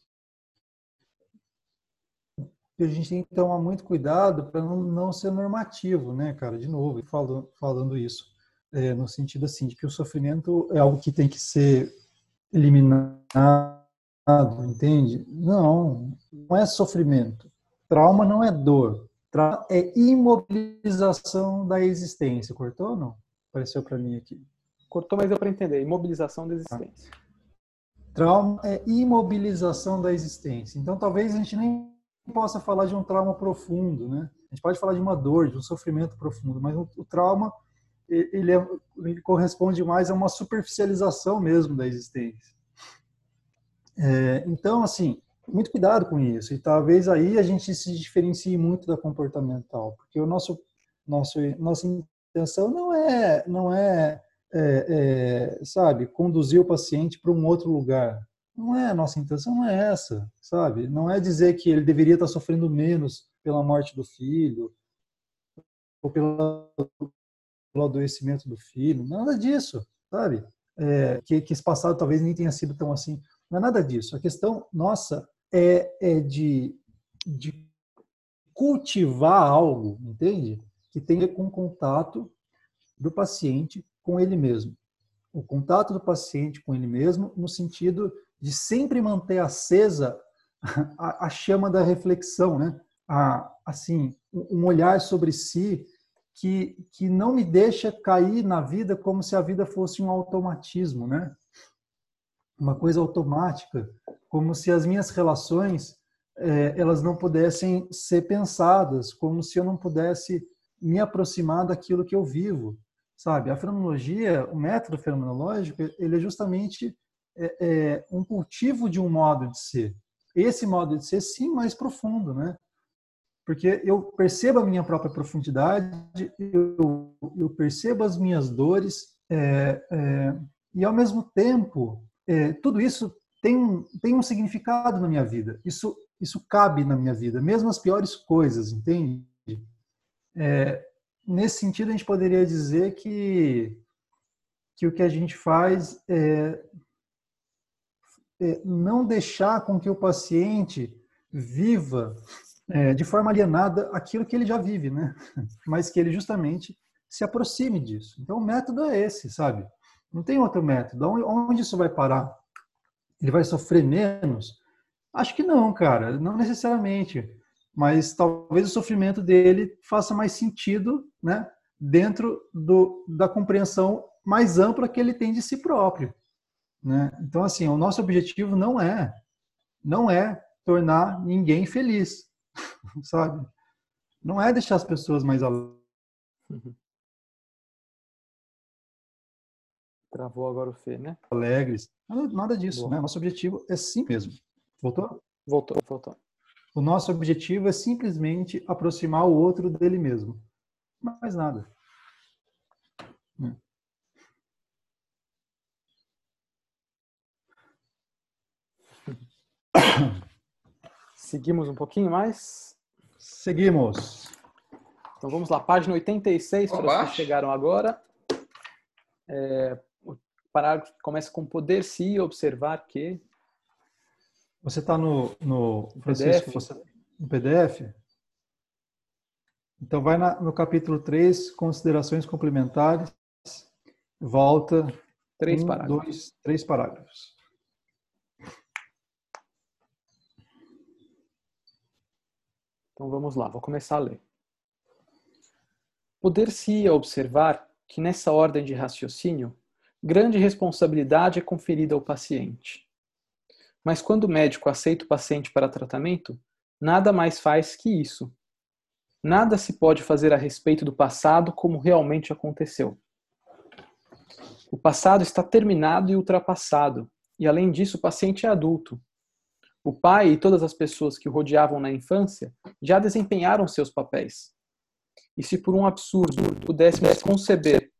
a gente tem que tomar muito cuidado para não, não ser normativo, né, cara? De novo, falando, falando isso, é, no sentido assim, de que o sofrimento é algo que tem que ser eliminado, entende? Não, não é sofrimento. Trauma não é dor. Trauma é imobilização da existência. Cortou ou não? Apareceu para mim aqui.
Cortou, mas deu para entender. Imobilização da existência.
Trauma é imobilização da existência. Então, talvez a gente nem possa falar de um trauma profundo, né? A gente pode falar de uma dor, de um sofrimento profundo, mas o, trauma ele, é, ele, corresponde mais a uma superficialização mesmo da existência. É, então, assim, muito cuidado com isso. E talvez aí a gente se diferencie muito da comportamental, porque o nosso, nosso nossa intenção não é, não é, é, é sabe, conduzir o paciente para um outro lugar. Não é, a nossa intenção não é essa, sabe? Não é dizer que ele deveria estar sofrendo menos pela morte do filho ou pelo, adoecimento do filho, nada disso, sabe? É, que, que esse passado talvez nem tenha sido tão assim. Não é nada disso. A questão nossa é, é de, de cultivar algo, entende? Que tem a ver com contato do paciente com ele mesmo. O contato do paciente com ele mesmo, no sentido de sempre manter acesa *laughs* a, a chama da reflexão, né? A, assim, um olhar sobre si que, que não me deixa cair na vida como se a vida fosse um automatismo, né? Uma coisa automática, como se as minhas relações é, elas não pudessem ser pensadas, como se eu não pudesse me aproximar daquilo que eu vivo, sabe? A fenomenologia, o método fenomenológico, ele é justamente é, é, um cultivo de um modo de ser. Esse modo de ser, sim, mais profundo, né? Porque eu percebo a minha própria profundidade, eu, eu percebo as minhas dores, é, é e ao mesmo tempo, é, tudo isso tem, tem um significado na minha vida. Isso, isso cabe na minha vida, mesmo as piores coisas, entende? É, nesse sentido, a gente poderia dizer que, que o que a gente faz é é, não deixar com que o paciente viva é, de forma alienada aquilo que ele já vive, né? *laughs* Mas que ele justamente se aproxime disso. Então o método é esse, sabe? Não tem outro método. Onde isso vai parar? Ele vai sofrer menos? Acho que não, cara, não necessariamente. Mas talvez o sofrimento dele faça mais sentido, né? Dentro do, da compreensão mais ampla que ele tem de si próprio. Né? Então, assim, o nosso objetivo não é, não é tornar ninguém feliz, *laughs* sabe? Não é deixar as pessoas mais *laughs*
Travou agora o Fê, né?
Alegres. Nada disso, né? Nosso objetivo é sim mesmo. Voltou?
Voltou, voltou.
O nosso objetivo é simplesmente aproximar o outro dele mesmo. Mais nada. *coughs*
Seguimos um pouquinho mais?
Seguimos.
Então vamos lá, página 86, para os que chegaram agora. É, o parágrafo começa com poder-se observar que.
Você está no, no, Francisco, PDF? Você, no PDF? Então vai na, no capítulo 3, considerações complementares. Volta.
Três um, parágrafos.
Dois, três parágrafos.
Então vamos lá, vou começar a ler. Poder-se observar que nessa ordem de raciocínio, grande responsabilidade é conferida ao paciente. Mas quando o médico aceita o paciente para tratamento, nada mais faz que isso. Nada se pode fazer a respeito do passado como realmente aconteceu. O passado está terminado e ultrapassado, e além disso, o paciente é adulto, o pai e todas as pessoas que o rodeavam na infância já desempenharam seus papéis. E se por um absurdo pudéssemos conceber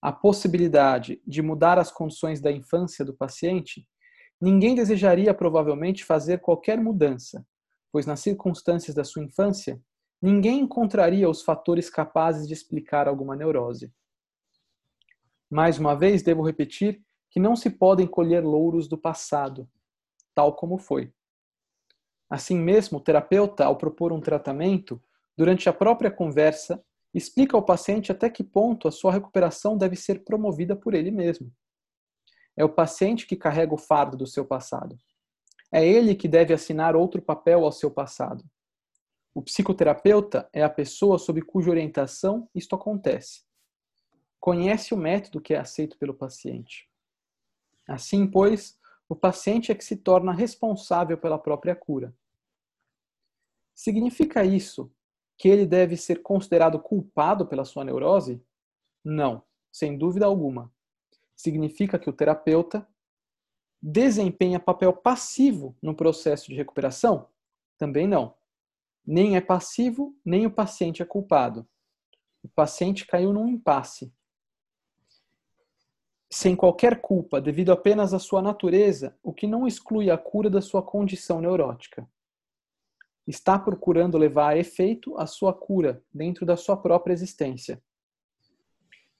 a possibilidade de mudar as condições da infância do paciente, ninguém desejaria provavelmente fazer qualquer mudança, pois nas circunstâncias da sua infância, ninguém encontraria os fatores capazes de explicar alguma neurose. Mais uma vez, devo repetir que não se podem colher louros do passado, tal como foi. Assim mesmo, o terapeuta, ao propor um tratamento, durante a própria conversa, explica ao paciente até que ponto a sua recuperação deve ser promovida por ele mesmo. É o paciente que carrega o fardo do seu passado. É ele que deve assinar outro papel ao seu passado. O psicoterapeuta é a pessoa sob cuja orientação isto acontece. Conhece o método que é aceito pelo paciente. Assim, pois, o paciente é que se torna responsável pela própria cura. Significa isso que ele deve ser considerado culpado pela sua neurose? Não, sem dúvida alguma. Significa que o terapeuta desempenha papel passivo no processo de recuperação? Também não. Nem é passivo, nem o paciente é culpado. O paciente caiu num impasse sem qualquer culpa, devido apenas à sua natureza, o que não exclui a cura da sua condição neurótica. Está procurando levar a efeito a sua cura dentro da sua própria existência.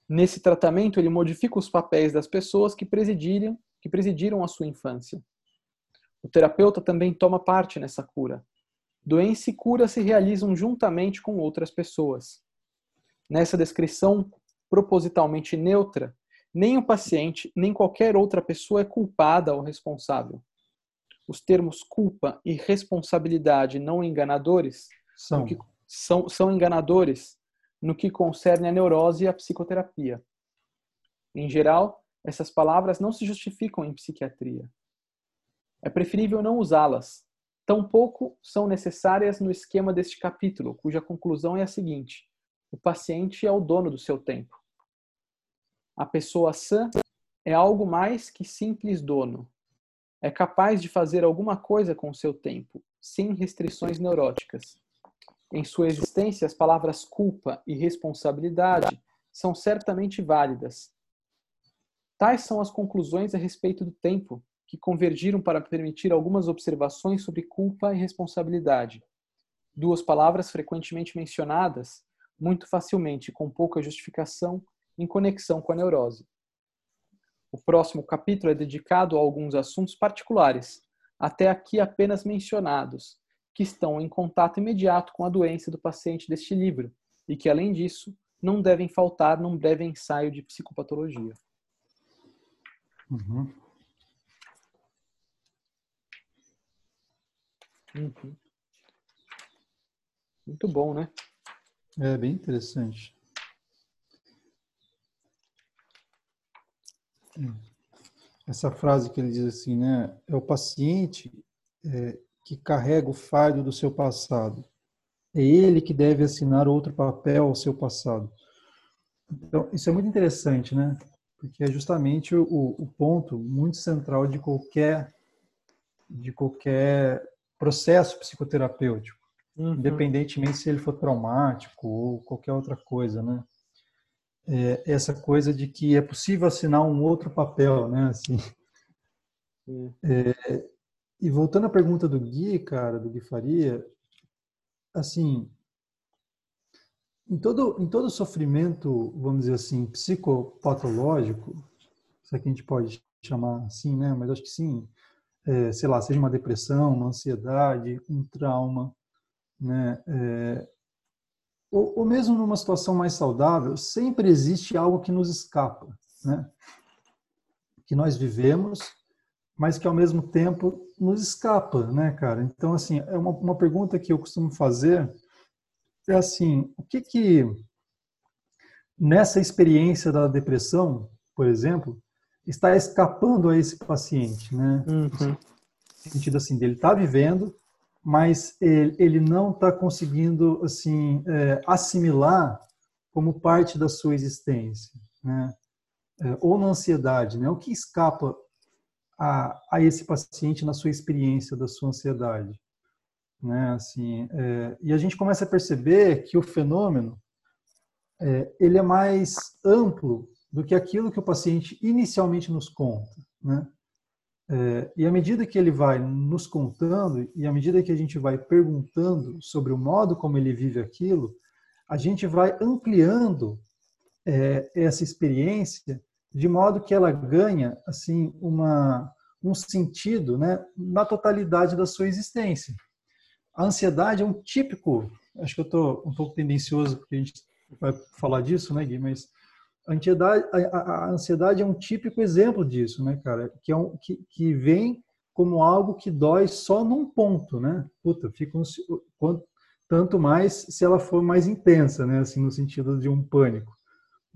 Nesse tratamento, ele modifica os papéis das pessoas que presidiram, que presidiram a sua infância. O terapeuta também toma parte nessa cura. Doença e cura se realizam juntamente com outras pessoas. Nessa descrição propositalmente neutra, nem o paciente, nem qualquer outra pessoa é culpada ou responsável. Os termos culpa e responsabilidade não enganadores
são,
são, são enganadores no que concerne a neurose e a psicoterapia. Em geral, essas palavras não se justificam em psiquiatria. É preferível não usá-las. Tampouco são necessárias no esquema deste capítulo, cuja conclusão é a seguinte: o paciente é o dono do seu tempo. A pessoa sã é algo mais que simples dono. É capaz de fazer alguma coisa com o seu tempo, sem restrições neuróticas. Em sua existência, as palavras culpa e responsabilidade são certamente válidas. Tais são as conclusões a respeito do tempo, que convergiram para permitir algumas observações sobre culpa e responsabilidade. Duas palavras frequentemente mencionadas, muito facilmente, com pouca justificação, em conexão com a neurose. O próximo capítulo é dedicado a alguns assuntos particulares, até aqui apenas mencionados, que estão em contato imediato com a doença do paciente deste livro e que, além disso, não devem faltar num breve ensaio de psicopatologia.
Uhum.
Uhum. Muito bom, né?
É bem interessante. Essa frase que ele diz assim, né? É o paciente é, que carrega o fardo do seu passado. É ele que deve assinar outro papel ao seu passado. Então, isso é muito interessante, né? Porque é justamente o, o ponto muito central de qualquer de qualquer processo psicoterapêutico, uhum. independentemente se ele for traumático ou qualquer outra coisa, né? é, essa coisa de que é possível assinar um outro papel, né? Assim, é, e voltando à pergunta do Gui, cara, do Gui Faria, assim, em todo, em todo sofrimento, vamos dizer assim, psicopatológico, se é que a gente pode chamar assim, né? Mas acho que sim, é, sei lá, seja uma depressão, uma ansiedade, um trauma, né? É, ou, ou mesmo numa situação mais saudável, sempre existe algo que nos escapa, né? Que nós vivemos, mas que ao mesmo tempo nos escapa, né, cara? Então, assim, é uma, uma pergunta que eu costumo fazer é assim, o que que nessa experiência da depressão, por exemplo, está escapando a esse paciente, né? Uhum. No sentido assim, dele está vivendo, mas ele, ele não está conseguindo assim é, assimilar como parte da sua existência, né? É, ou na ansiedade, né? O que escapa a, a esse paciente na sua experiência da sua ansiedade, né? Assim, é, e a gente começa a perceber que o fenômeno é, ele é mais amplo do que aquilo que o paciente inicialmente nos conta, né? É, e à medida que ele vai nos contando e à medida que a gente vai perguntando sobre o modo como ele vive aquilo, a gente vai ampliando é, essa experiência de modo que ela ganha assim uma um sentido, né, na totalidade da sua existência. A ansiedade é um típico, acho que eu estou um pouco tendencioso porque a gente vai falar disso, né, Gui, mas a ansiedade, a, a, ansiedade é um típico exemplo disso, né, cara? Que, é um, que, que vem como algo que dói só num ponto, né? Puta, fica quando tanto mais se ela for mais intensa, né? Assim, no sentido de um pânico.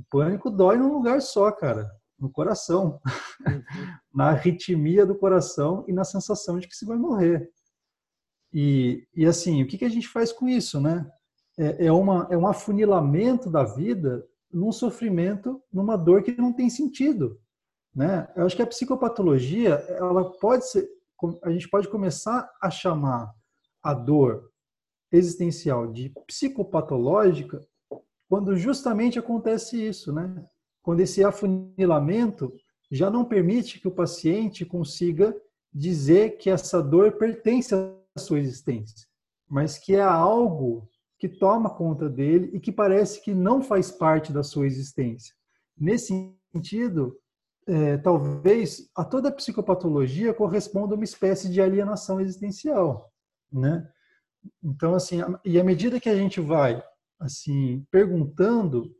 O pânico dói num lugar só, cara, no coração, uhum. *laughs* na arritmia do coração e na sensação de que se vai morrer. E, e assim, o que, que a gente faz com isso, né? É, é, uma, é um afunilamento da vida num sofrimento, numa dor que não tem sentido, né? Eu acho que a psicopatologia, ela pode ser, a gente pode começar a chamar a dor existencial de psicopatológica quando justamente acontece isso, né? Quando esse afunilamento já não permite que o paciente consiga dizer que essa dor pertence à sua existência, mas que é algo que toma conta dele e que parece que não faz parte da sua existência. Nesse sentido, é, talvez a toda a psicopatologia corresponda a uma espécie de alienação existencial, né? Então, assim, e à medida que a gente vai, assim, perguntando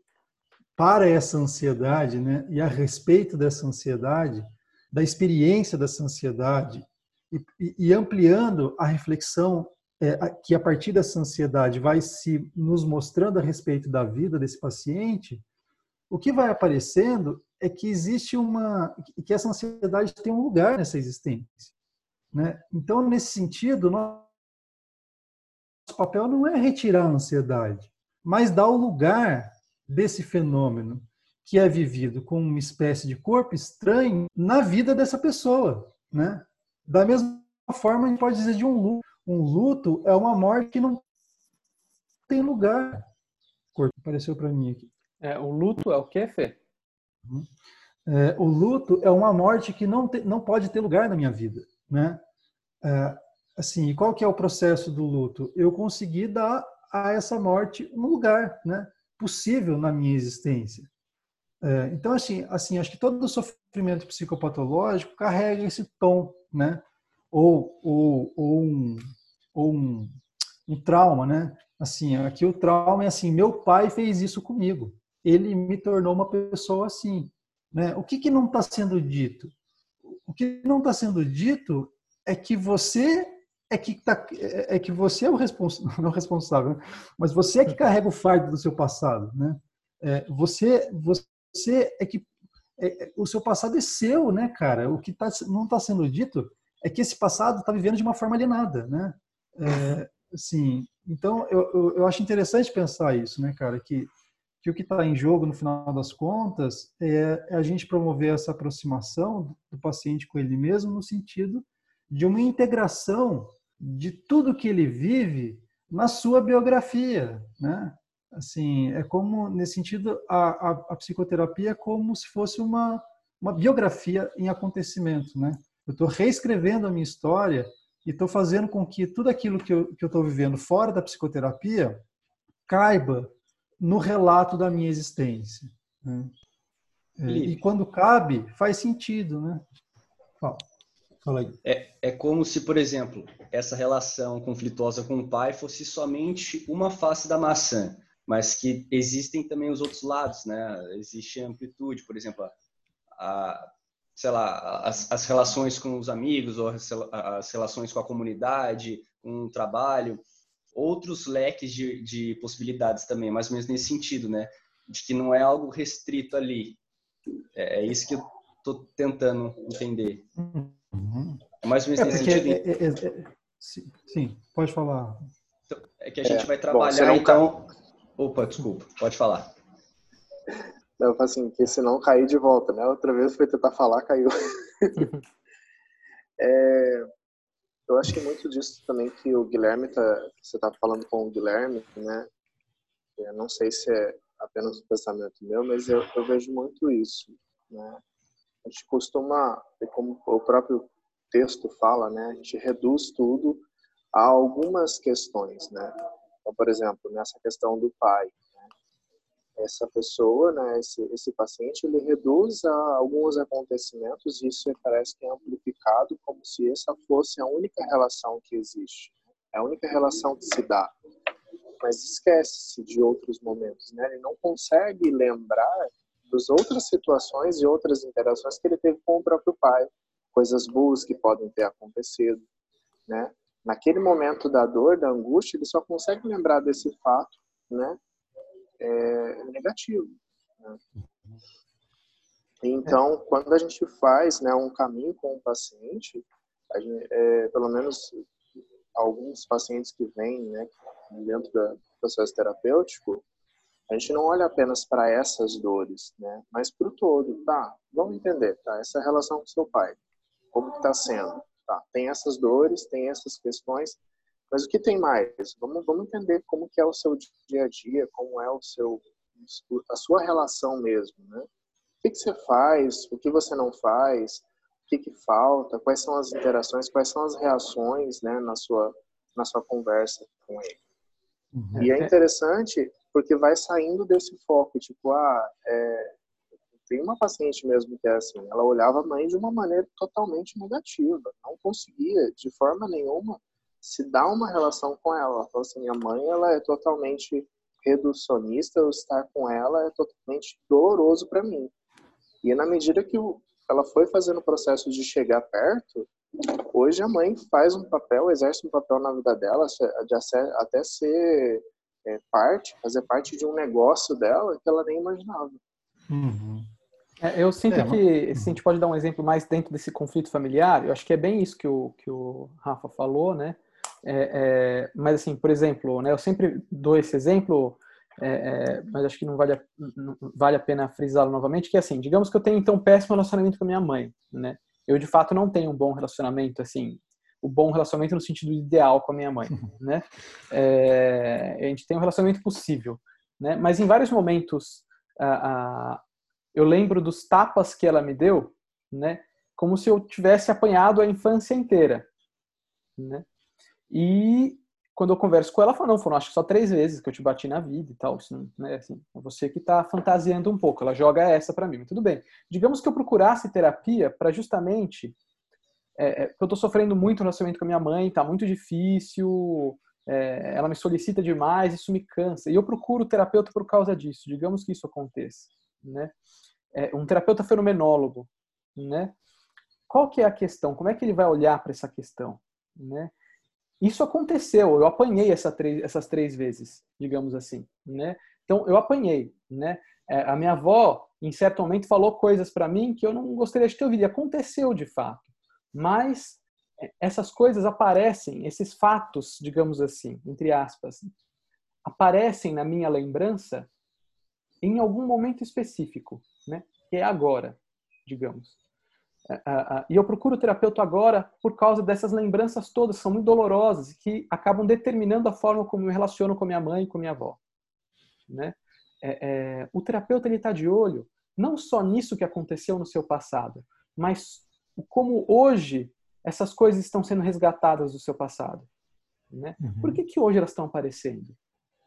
para essa ansiedade, né, e a respeito dessa ansiedade, da experiência dessa ansiedade, e, e ampliando a reflexão é, que a partir dessa ansiedade vai se nos mostrando a respeito da vida desse paciente, o que vai aparecendo é que existe uma, que essa ansiedade tem um lugar nessa existência, né? Então, nesse sentido, nosso papel não é retirar a ansiedade, mas dar o lugar desse fenômeno que é vivido como uma espécie de corpo estranho na vida dessa pessoa, né? Da mesma forma, a gente pode dizer de um luto. Um luto é uma morte que não tem lugar. O corpo apareceu para mim aqui.
É, o luto é o que, Fê?
Uhum. É, o luto é uma morte que não, te, não pode ter lugar na minha vida, né? É, assim, qual que é o processo do luto? Eu consegui dar a essa morte um lugar, né, possível na minha existência. É, então, assim, assim, acho que todo sofrimento psicopatológico carrega esse tom, né, ou, ou, ou, um, ou um, um trauma, né, assim, aqui o trauma é assim, meu pai fez isso comigo, ele me tornou uma pessoa assim, né, o que que não está sendo dito? O que não está sendo dito é que você é que, tá, é, é que você é o responsável, *laughs* não responsável, né? mas você é que carrega o fardo do seu passado, né? É, você, você é que é, é, o seu passado é seu, né, cara? O que tá, não está sendo dito é que esse passado está vivendo de uma forma alienada, né? É, assim, então eu, eu, eu, acho interessante pensar isso, né, cara? Que, que o que está em jogo no final das contas é, é a gente promover essa aproximação do paciente com ele mesmo no sentido de uma integração de tudo que ele vive na sua biografia, né? Assim, é como, nesse sentido, a, a, a psicoterapia é como se fosse uma, uma biografia em acontecimento, né? Eu estou reescrevendo a minha história e estou fazendo com que tudo aquilo que eu estou vivendo fora da psicoterapia caiba no relato da minha existência. Né? E, e quando cabe, faz sentido, né?
Fala. Fala aí. É, é como se, por exemplo, essa relação conflituosa com o pai fosse somente uma face da maçã, mas que existem também os outros lados, né? Existe a amplitude, por exemplo, a, a sei lá, as, as, relações com os amigos ou as, as, relações com a comunidade, com o trabalho, outros leques de, de possibilidades também, mais ou menos nesse sentido, né? De que não é algo restrito ali. É, é isso que eu estou tentando entender. Uhum.
É mais ou menos é, nesse sentido. É, é, é, sim, sim, pode falar.
Então, é que a gente vai trabalhar, Bom, então... Opa, desculpa, pode falar.
Não, assim, que se não cair de volta, né? Outra vez foi tentar falar, caiu. *laughs* é, eu acho que muito disso também que o Guilherme tá, você tá falando com o Guilherme, né? Eu não sei se é apenas um pensamento meu, mas eu, eu vejo muito isso, né? A gente costuma, como o próprio texto fala, né, a gente reduz tudo a algumas questões, né? Então, por exemplo, nessa questão do pai, né? essa pessoa, né, esse, esse paciente, ele reduz a alguns acontecimentos e isso parece que é amplificado como se essa fosse a única relação que existe, é a única relação que se dá. Mas esquece-se de outros momentos, né? Ele não consegue lembrar das outras situações e outras interações que ele teve com o próprio pai, coisas boas que podem ter acontecido, né? naquele momento da dor, da angústia, ele só consegue lembrar desse fato, né, é, negativo. Né? Então, quando a gente faz né, um caminho com o paciente, gente, é, pelo menos alguns pacientes que vêm né, dentro do processo terapêutico, a gente não olha apenas para essas dores, né, mas para o todo, tá? Vamos entender, tá? Essa relação com seu pai, como que está sendo? Tá? Tem essas dores, tem essas questões, mas o que tem mais? Vamos, vamos entender como que é o seu dia a dia, como é o seu a sua relação mesmo, né? O que, que você faz? O que você não faz? O que, que falta? Quais são as interações? Quais são as reações, né, na sua na sua conversa com ele? Uhum. E é interessante porque vai saindo desse foco, tipo, ah, é, tem uma paciente mesmo que é assim, ela olhava a mãe de uma maneira totalmente negativa, não conseguia de forma nenhuma se dar uma relação com ela. Ela falou assim, minha mãe ela é totalmente reducionista, eu estar com ela é totalmente doloroso para mim. E na medida que ela foi fazendo o processo de chegar perto, hoje a mãe faz um papel, exerce um papel na vida dela, de até ser é, parte, fazer parte de um negócio dela que ela nem imaginava.
Uhum. É, eu sinto é, que assim, a gente pode dar um exemplo mais dentro desse conflito familiar. Eu acho que é bem isso que o, que o Rafa falou, né? É, é, mas assim, por exemplo, né, eu sempre dou esse exemplo, é, é, mas acho que não vale a, não vale a pena frisá-lo novamente, que é assim, digamos que eu tenho então um péssimo relacionamento com a minha mãe, né? Eu de fato não tenho um bom relacionamento, assim, o bom relacionamento no sentido ideal com a minha mãe, né? É, a gente tem um relacionamento possível, né? Mas em vários momentos eu lembro dos tapas que ela me deu, né? Como se eu tivesse apanhado a infância inteira, né? E quando eu converso com ela, ela fala, não, foram acho que só três vezes que eu te bati na vida e tal. Assim, né? assim, é você que está fantasiando um pouco. Ela joga essa para mim, mas tudo bem. Digamos que eu procurasse terapia para justamente... É, é, eu estou sofrendo muito no relacionamento com a minha mãe, está muito difícil, é, ela me solicita demais, isso me cansa. E eu procuro terapeuta por causa disso. Digamos que isso aconteça, né? É, um terapeuta fenomenólogo, né? Qual que é a questão? Como é que ele vai olhar para essa questão, né? Isso aconteceu, eu apanhei essa três, essas três vezes, digamos assim, né? Então, eu apanhei, né? É, a minha avó, em certo momento, falou coisas para mim que eu não gostaria de ter ouvido, e aconteceu de fato. Mas é, essas coisas aparecem, esses fatos, digamos assim, entre aspas, aparecem na minha lembrança em algum momento específico, né? Que é agora, digamos. É, é, e eu procuro terapeuta agora por causa dessas lembranças todas, são muito dolorosas que acabam determinando a forma como eu me relaciono com minha mãe e com minha avó. Né? É, é, o terapeuta ele está de olho não só nisso que aconteceu no seu passado, mas como hoje essas coisas estão sendo resgatadas do seu passado. Né? Uhum. Por que, que hoje elas estão aparecendo?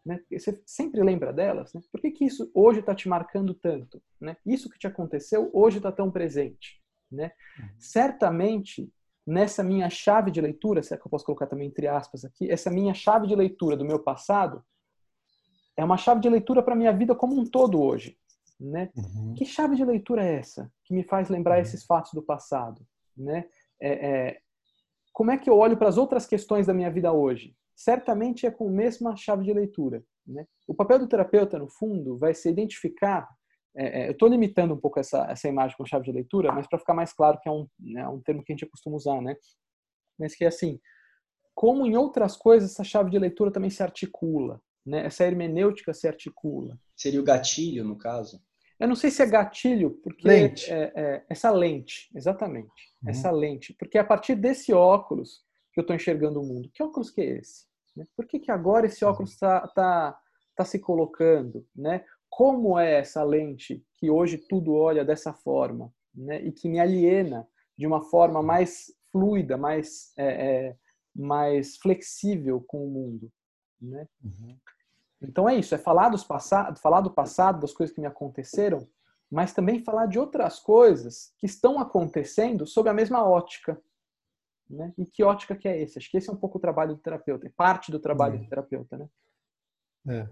Né? Você sempre lembra delas? Né? Por que, que isso hoje está te marcando tanto? Né? Isso que te aconteceu hoje está tão presente. Né? Uhum. Certamente, nessa minha chave de leitura, se é que eu posso colocar também entre aspas aqui, essa minha chave de leitura do meu passado é uma chave de leitura para a minha vida como um todo hoje. Né? Uhum. Que chave de leitura é essa que me faz lembrar uhum. esses fatos do passado? Né? É, é, como é que eu olho para as outras questões da minha vida hoje? Certamente é com a mesma chave de leitura. Né? O papel do terapeuta, no fundo, vai ser identificar é, é, eu estou limitando um pouco essa, essa imagem com chave de leitura, mas para ficar mais claro que é um, né, um termo que a gente costuma usar, né? Mas que é assim, como em outras coisas, essa chave de leitura também se articula, né? Essa hermenêutica se articula.
Seria o gatilho, no caso?
Eu não sei se é gatilho, porque lente. É, é, essa lente, exatamente, uhum. essa lente, porque é a partir desse óculos que eu estou enxergando o mundo. Que óculos que é esse? Né? Por que, que agora esse óculos está tá, tá se colocando, né? como é essa lente que hoje tudo olha dessa forma, né? E que me aliena de uma forma mais fluida, mais é, é, mais flexível com o mundo, né? Uhum. Então é isso, é falar dos passado, falar do passado, das coisas que me aconteceram, mas também falar de outras coisas que estão acontecendo sob a mesma ótica, né? E que ótica que é esse? Acho que esse é um pouco o trabalho do terapeuta, é parte do trabalho uhum. do terapeuta, né?
É.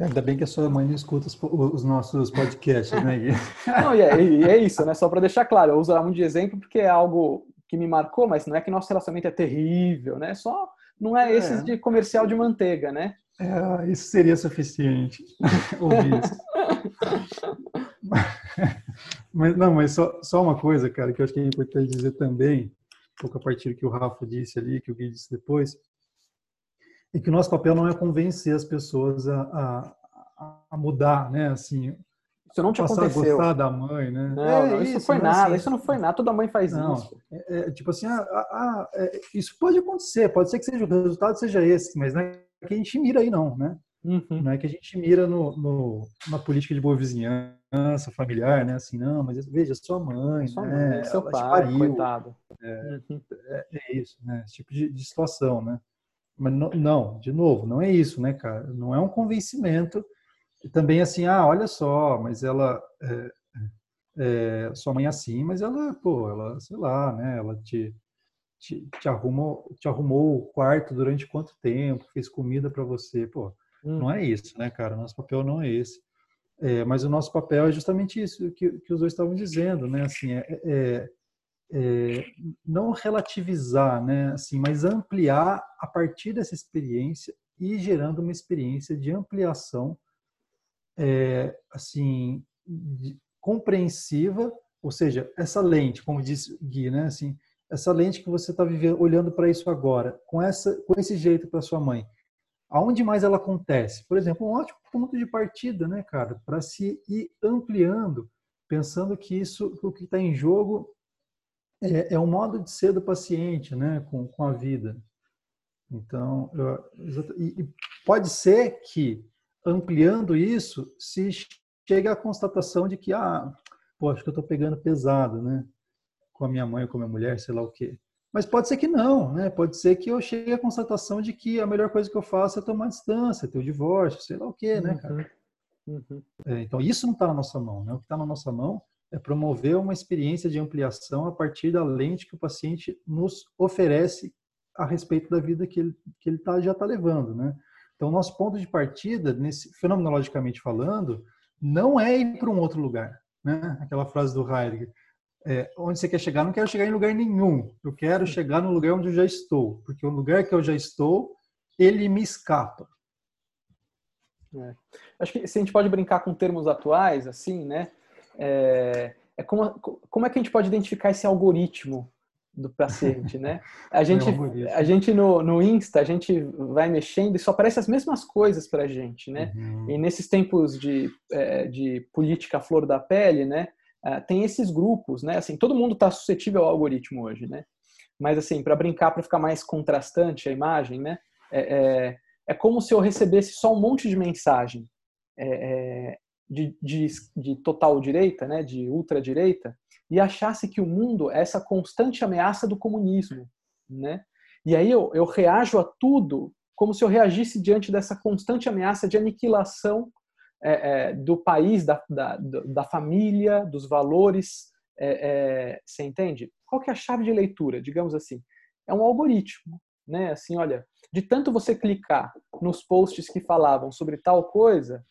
Ainda bem que a sua mãe não escuta os, os nossos podcasts, né, *laughs*
não, e é, e é, isso, né? Só para deixar claro, eu uso muito de exemplo porque é algo que me marcou, mas não é que nosso relacionamento é terrível, né? Só não é, é. esses de comercial de manteiga, né?
É, isso seria suficiente *laughs* ouvir isso. *laughs* mas não, mas só, só uma coisa, cara, que eu acho que é importante dizer também, um pouco a partir do que o Rafa disse ali, que o Gui disse depois, é que o nosso papel não é convencer as pessoas a, a, a mudar, né? Assim,
isso não te passar aconteceu.
a gostar da mãe, né?
Não, é, não isso, isso foi nada, assim, isso não foi nada, toda mãe faz não, isso.
É, é, tipo assim, ah, ah, ah, é, isso pode acontecer, pode ser que seja o resultado seja esse, mas não é que a gente mira aí não, né? Uhum. Não é que a gente mira no, no, na política de boa vizinhança familiar, né? Assim, não, mas veja, sua mãe, sua né? mãe,
seu pai, coitado.
É, uhum. é, é, isso, né? Esse tipo de, de situação, né? Mas não, não, de novo, não é isso, né, cara? Não é um convencimento e também assim, ah, olha só, mas ela é, é, sua mãe é assim, mas ela, pô, ela, sei lá, né? Ela te, te, te arrumou, te arrumou o quarto durante quanto tempo, fez comida para você, pô, hum. não é isso, né, cara? Nosso papel não é esse. É, mas o nosso papel é justamente isso que, que os dois estavam dizendo, né? Assim, é, é, é, não relativizar, né? Assim, mas ampliar a partir dessa experiência e gerando uma experiência de ampliação é, assim compreensiva, ou seja, essa lente, como disse Gui, né, assim, essa lente que você está olhando para isso agora, com essa, com esse jeito para sua mãe, aonde mais ela acontece? Por exemplo, um ótimo ponto de partida, né, cara, para se ir ampliando, pensando que isso, o que está em jogo é, é o modo de ser do paciente, né, com, com a vida. Então, eu, e pode ser que ampliando isso, se chega à constatação de que, ah, pô, acho que eu estou pegando pesado, né? Com a minha mãe ou com a minha mulher, sei lá o quê. Mas pode ser que não, né? Pode ser que eu chegue à constatação de que a melhor coisa que eu faço é tomar distância, ter o divórcio, sei lá o quê, né, cara? Uhum. uhum. É, então, isso não está na nossa mão, né? O que está na nossa mão é promover uma experiência de ampliação a partir da lente que o paciente nos oferece a respeito da vida que ele, que ele tá, já está levando, né? Então, nosso ponto de partida, nesse, fenomenologicamente falando, não é ir para um outro lugar. Né? Aquela frase do Heidegger. É, onde você quer chegar? Não quero chegar em lugar nenhum. Eu quero chegar no lugar onde eu já estou. Porque o lugar que eu já estou, ele me escapa.
É. Acho que se a gente pode brincar com termos atuais, assim, né? É, é como, como é que a gente pode identificar esse algoritmo do paciente, né? A *laughs* gente, a gente no, no Insta, a gente vai mexendo e só aparece as mesmas coisas para a gente, né? Uhum. E nesses tempos de, é, de política flor da pele, né? É, tem esses grupos, né? Assim, todo mundo está suscetível ao algoritmo hoje, né? Mas assim, para brincar, para ficar mais contrastante a imagem, né? É, é, é, como se eu recebesse só um monte de mensagem é, é, de, de, de total direita, né? De ultradireita e achasse que o mundo é essa constante ameaça do comunismo, né? E aí eu, eu reajo a tudo como se eu reagisse diante dessa constante ameaça de aniquilação é, é, do país, da, da, da, família, dos valores. É, é, você entende? Qual que é a chave de leitura, digamos assim? É um algoritmo, né? Assim, olha, de tanto você clicar nos posts que falavam sobre tal coisa,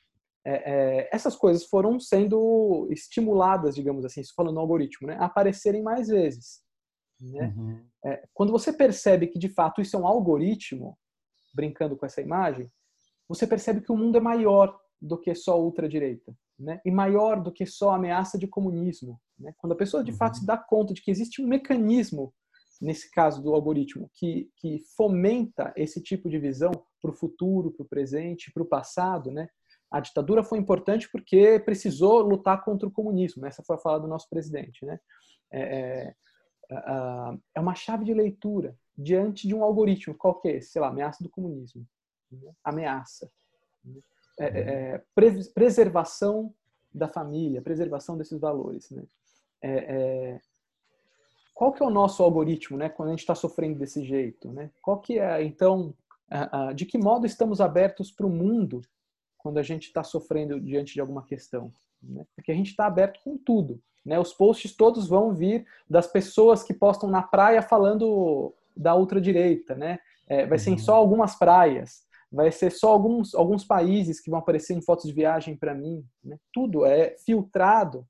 é, é, essas coisas foram sendo estimuladas, digamos assim, falando no algoritmo, né, a aparecerem mais vezes. Né? Uhum. Quando você percebe que de fato isso é um algoritmo, brincando com essa imagem, você percebe que o mundo é maior do que só ultradireita, né? e maior do que só ameaça de comunismo. Né? Quando a pessoa de uhum. fato se dá conta de que existe um mecanismo, nesse caso do algoritmo, que, que fomenta esse tipo de visão para o futuro, para o presente, para o passado, né? a ditadura foi importante porque precisou lutar contra o comunismo. Essa foi a fala do nosso presidente. Né? É, é, é uma chave de leitura diante de um algoritmo. Qual que é esse? Sei lá, ameaça do comunismo. Né? Ameaça. Né? É, é, é preservação da família, preservação desses valores. Né? É, qual que é o nosso algoritmo né, quando a gente está sofrendo desse jeito? Né? Qual que é, então, de que modo estamos abertos para o mundo quando a gente está sofrendo diante de alguma questão. Né? Porque a gente está aberto com tudo. Né? Os posts todos vão vir das pessoas que postam na praia falando da ultradireita. Né? É, vai ser em só uhum. algumas praias. Vai ser só alguns, alguns países que vão aparecer em fotos de viagem para mim. Né? Tudo é filtrado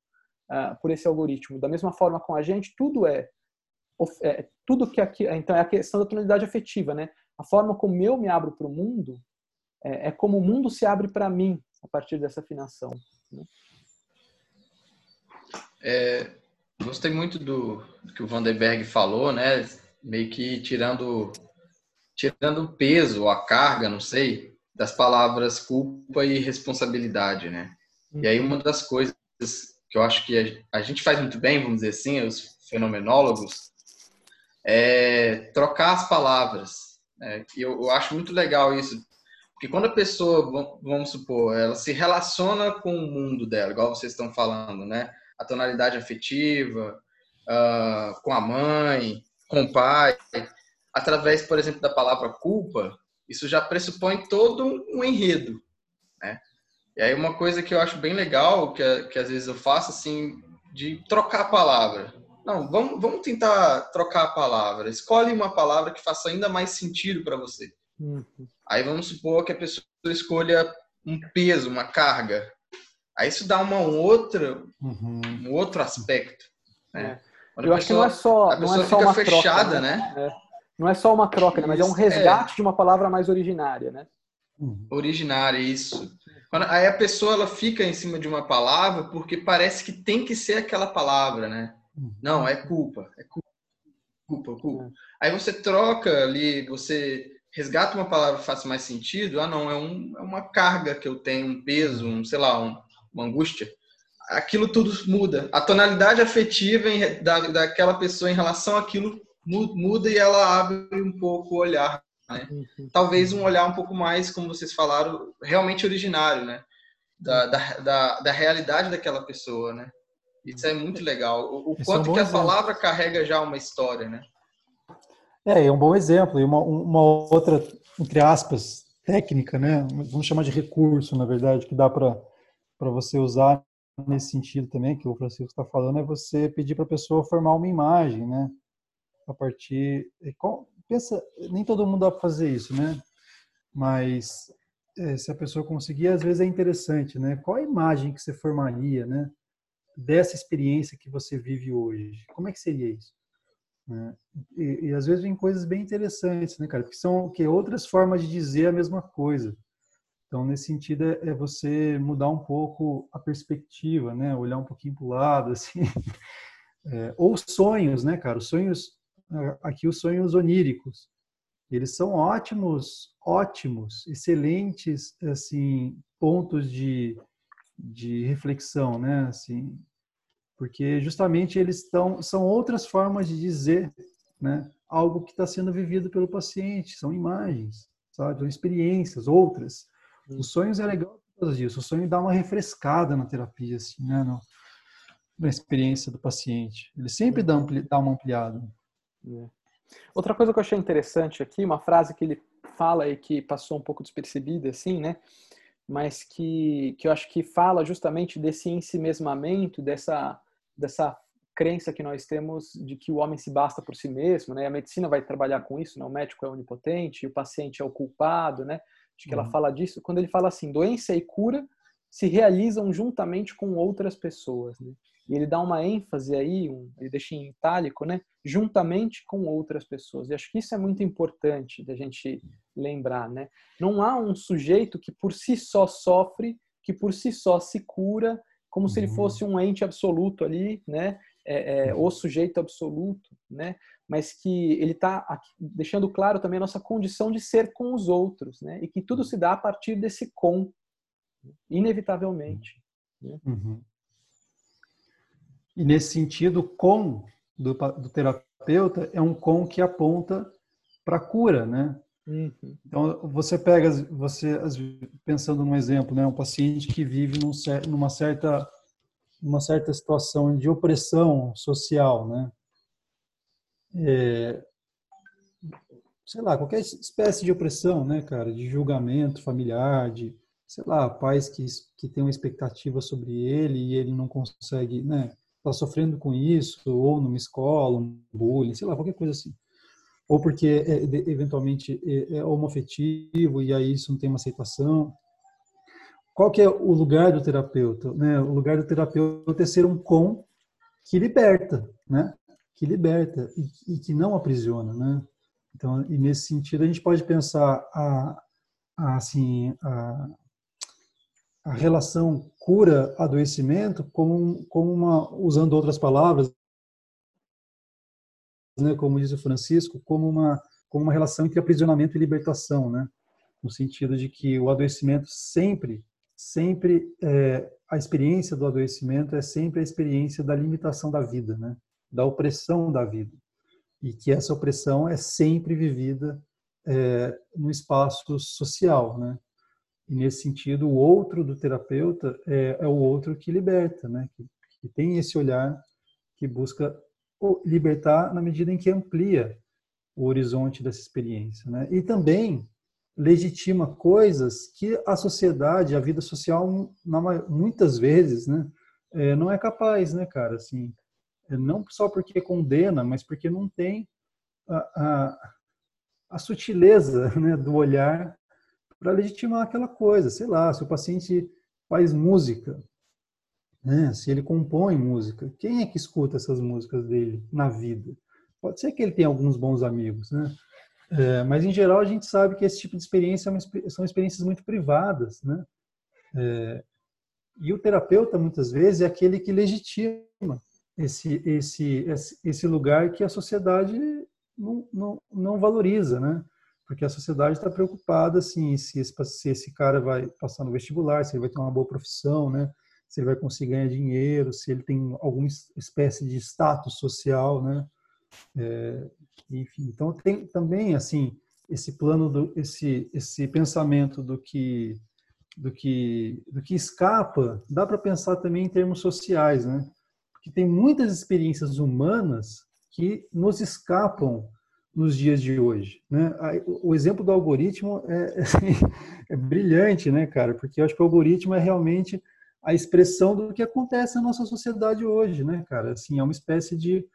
uh, por esse algoritmo. Da mesma forma com a gente, tudo é é, tudo que aqui, então é a questão da tonalidade afetiva, né? A forma como eu me abro para o mundo é, é, como o mundo se abre para mim a partir dessa afinação. Né?
É, gostei muito do, do, que o Vanderberg falou, né? Meio que tirando tirando o peso, a carga, não sei, das palavras culpa e responsabilidade, né? E aí uma das coisas que eu acho que a gente faz muito bem, vamos dizer assim, os fenomenólogos, é trocar as palavras. Né? E eu, eu acho muito legal isso, porque quando a pessoa, vamos supor, ela se relaciona com o mundo dela, igual vocês estão falando, né? A tonalidade afetiva, uh, com a mãe, com o pai, através, por exemplo, da palavra culpa, isso já pressupõe todo um enredo, né? E aí uma coisa que eu acho bem legal, que, que às vezes eu faço, assim, de trocar a palavra. Não, vamos, vamos tentar trocar a palavra. Escolhe uma palavra que faça ainda mais sentido para você. Uhum. Aí vamos supor que a pessoa escolha um peso, uma carga. Aí isso dá uma outra, uhum. um outro aspecto. Né?
É. Eu acho que não é só, a pessoa não é só
fica fechada,
troca,
né?
né? É. Não é só uma troca, né? mas é um resgate é. de uma palavra mais originária, né?
Uhum. Originária, isso. Quando, aí a pessoa ela fica em cima de uma palavra porque parece que tem que ser aquela palavra, né? Uhum. Não, é culpa, é culpa, culpa, culpa. É. Aí você troca ali, você resgata uma palavra que faça mais sentido. Ah, não, é, um, é uma carga que eu tenho, um peso, um, sei lá, um, uma angústia. Aquilo tudo muda. A tonalidade afetiva em, da, daquela pessoa em relação àquilo muda e ela abre um pouco o olhar. Né? Uhum. Talvez um olhar um pouco mais, como vocês falaram, realmente originário, né? Da, da, da, da realidade daquela pessoa, né? Isso é muito legal. O, o quanto é um que a exemplo. palavra carrega já uma história, né?
É, é um bom exemplo. E uma, uma outra, entre aspas, técnica, né? Vamos chamar de recurso, na verdade, que dá para você usar nesse sentido também, que o Francisco está falando, é você pedir para a pessoa formar uma imagem, né? A partir. Pensa, nem todo mundo dá para fazer isso, né? Mas é, se a pessoa conseguir, às vezes é interessante, né? Qual a imagem que você formaria, né? dessa experiência que você vive hoje? Como é que seria isso? Né? E, e, às vezes vem coisas bem interessantes, né, cara? Que são que outras formas de dizer a mesma coisa. Então, nesse sentido, é, é você mudar um pouco a perspectiva, né? Olhar um pouquinho para o lado, *laughs* assim. É, ou sonhos, né, cara? Os sonhos, aqui os sonhos oníricos. Eles são ótimos, ótimos, excelentes, assim, pontos de, de reflexão, né? Assim, porque justamente eles estão são outras formas de dizer, né? Algo que está sendo vivido pelo paciente, são imagens, sabe? São experiências, outras. Os sonhos é legal por causa disso. O sonho dá uma refrescada na terapia, assim, né? No, na experiência do paciente. Ele sempre dá, ampli, dá uma ampliada.
É. Outra coisa que eu achei interessante aqui, uma frase que ele fala e que passou um pouco despercebida, assim, né? mas que, que eu acho que fala justamente desse ensimesmamento, dessa, dessa crença que nós temos de que o homem se basta por si mesmo, né? A medicina vai trabalhar com isso, né? O médico é onipotente, o paciente é o culpado, né? Acho que uhum. ela fala disso quando ele fala assim, doença e cura se realizam juntamente com outras pessoas, né? E ele dá uma ênfase aí, um, ele deixa em itálico, né? Juntamente com outras pessoas. E acho que isso é muito importante da gente lembrar, né? Não há um sujeito que por si só sofre, que por si só se cura, como se ele uhum. fosse um ente absoluto ali, né? É, é, o sujeito absoluto, né? Mas que ele está deixando claro também a nossa condição de ser com os outros, né? E que tudo se dá a partir desse com, inevitavelmente. Né?
Uhum. E nesse sentido, com do, do terapeuta é um com que aponta para a cura, né? Uhum. Então você pega, você pensando num exemplo, né, um paciente que vive num, numa certa numa certa situação de opressão social, né? É, sei lá, qualquer espécie de opressão, né, cara, de julgamento familiar, de, sei lá, pais que, que têm uma expectativa sobre ele e ele não consegue, né, está sofrendo com isso, ou numa escola, um bullying, sei lá, qualquer coisa assim. Ou porque é, eventualmente é, é homoafetivo e aí isso não tem uma aceitação. Qual que é o lugar do terapeuta? Né? O lugar do terapeuta é ser um com que liberta, né? que liberta e, e, que não aprisiona, né? Então, nesse sentido a gente pode pensar a, a assim a, a relação cura-adoecimento como, como uma, usando outras palavras, né, como diz o Francisco, como uma, como uma relação entre aprisionamento e libertação, né? no sentido de que o adoecimento sempre, sempre, é, a experiência do adoecimento é sempre a experiência da limitação da vida, né? da opressão da vida. E que essa opressão é sempre vivida é, no espaço social, né? E nesse sentido, o outro do terapeuta é, é o outro que liberta, né? Que, que, tem esse olhar que busca libertar na medida em que amplia o horizonte dessa experiência, né? E também legitima coisas que a sociedade, a vida social, muitas vezes, né, é, não é capaz, né, cara? Assim, é, não só porque condena, mas porque não tem a, a, a sutileza *laughs* né, do olhar para legitimar aquela coisa. Sei lá, se o paciente faz música, né, se ele compõe música, quem é que escuta essas músicas dele na vida? Pode ser que ele tenha alguns bons amigos, né? É, mas, em geral, a gente sabe que esse tipo de experiência é são experiências muito privadas, né? É, e o terapeuta, muitas vezes, é aquele que legitima esse, esse, esse lugar que a sociedade não, não, não valoriza, né? Porque a sociedade está preocupada, assim, se esse, se esse cara vai passar no vestibular, se ele vai ter uma boa profissão, né? Se ele vai conseguir ganhar dinheiro, se ele tem alguma espécie de status social, né? É, enfim, então tem também assim esse plano do esse esse pensamento do que do que do que escapa, dá para pensar também em termos sociais, né? Porque tem muitas experiências humanas que nos escapam nos dias de hoje, né? O exemplo do algoritmo é, é, *laughs* é brilhante, né, cara? Porque eu acho que o algoritmo é realmente a expressão do que acontece na nossa sociedade hoje, né, cara? Assim, é uma espécie de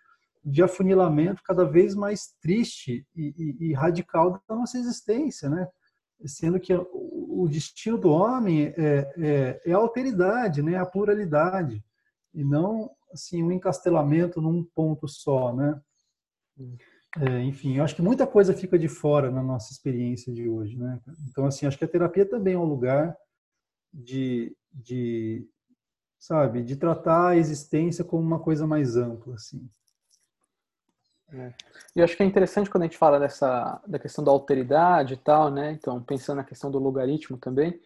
de afunilamento cada vez mais triste e, e, e, radical da nossa existência, né? Sendo que o destino do homem é, é, é a alteridade, né? A pluralidade e não assim um encastelamento num ponto só, né? É, enfim, eu acho que muita coisa fica de fora na nossa experiência de hoje, né? Então, assim, acho que a terapia também é um lugar de, de sabe, de tratar a existência como uma coisa mais ampla, assim.
É. E eu acho que é interessante quando a gente fala dessa da questão da alteridade e tal, né? Então, pensando na questão do logaritmo também,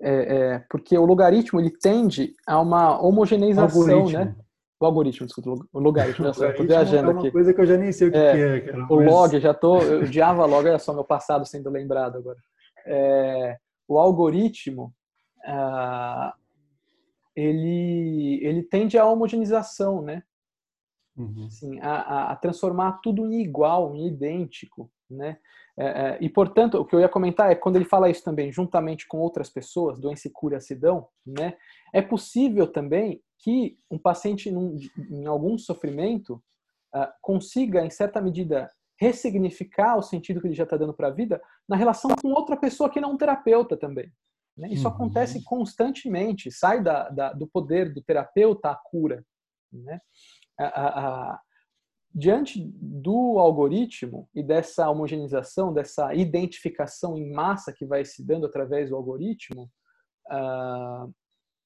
é, é, porque o logaritmo ele tende a uma homogeneização, algoritmo. né? O algoritmo, desculpa, o logaritmo, o logaritmo tô viajando
é uma
aqui.
coisa que eu já nem sei o que é. Que é cara,
o log, já tô, eu odiava log, olha só meu passado sendo lembrado agora. É, o algoritmo, ah, ele, ele tende à homogeneização, né? Uhum. Assim, a, a, transformar tudo em igual, em idêntico, né? É, é, e portanto, o que eu ia comentar é quando ele fala isso também, juntamente com outras pessoas, doença e cura acidão, né? É possível também que um paciente num, em algum sofrimento uh, consiga, em certa medida, ressignificar o sentido que ele já está dando para a vida na relação com outra pessoa que não é um terapeuta também. Né? Isso uhum. acontece constantemente, sai da, da, do poder do terapeuta a cura. Né? a, a, diante do algoritmo e dessa homogeneização, dessa identificação em massa que vai se dando através do algoritmo, uh,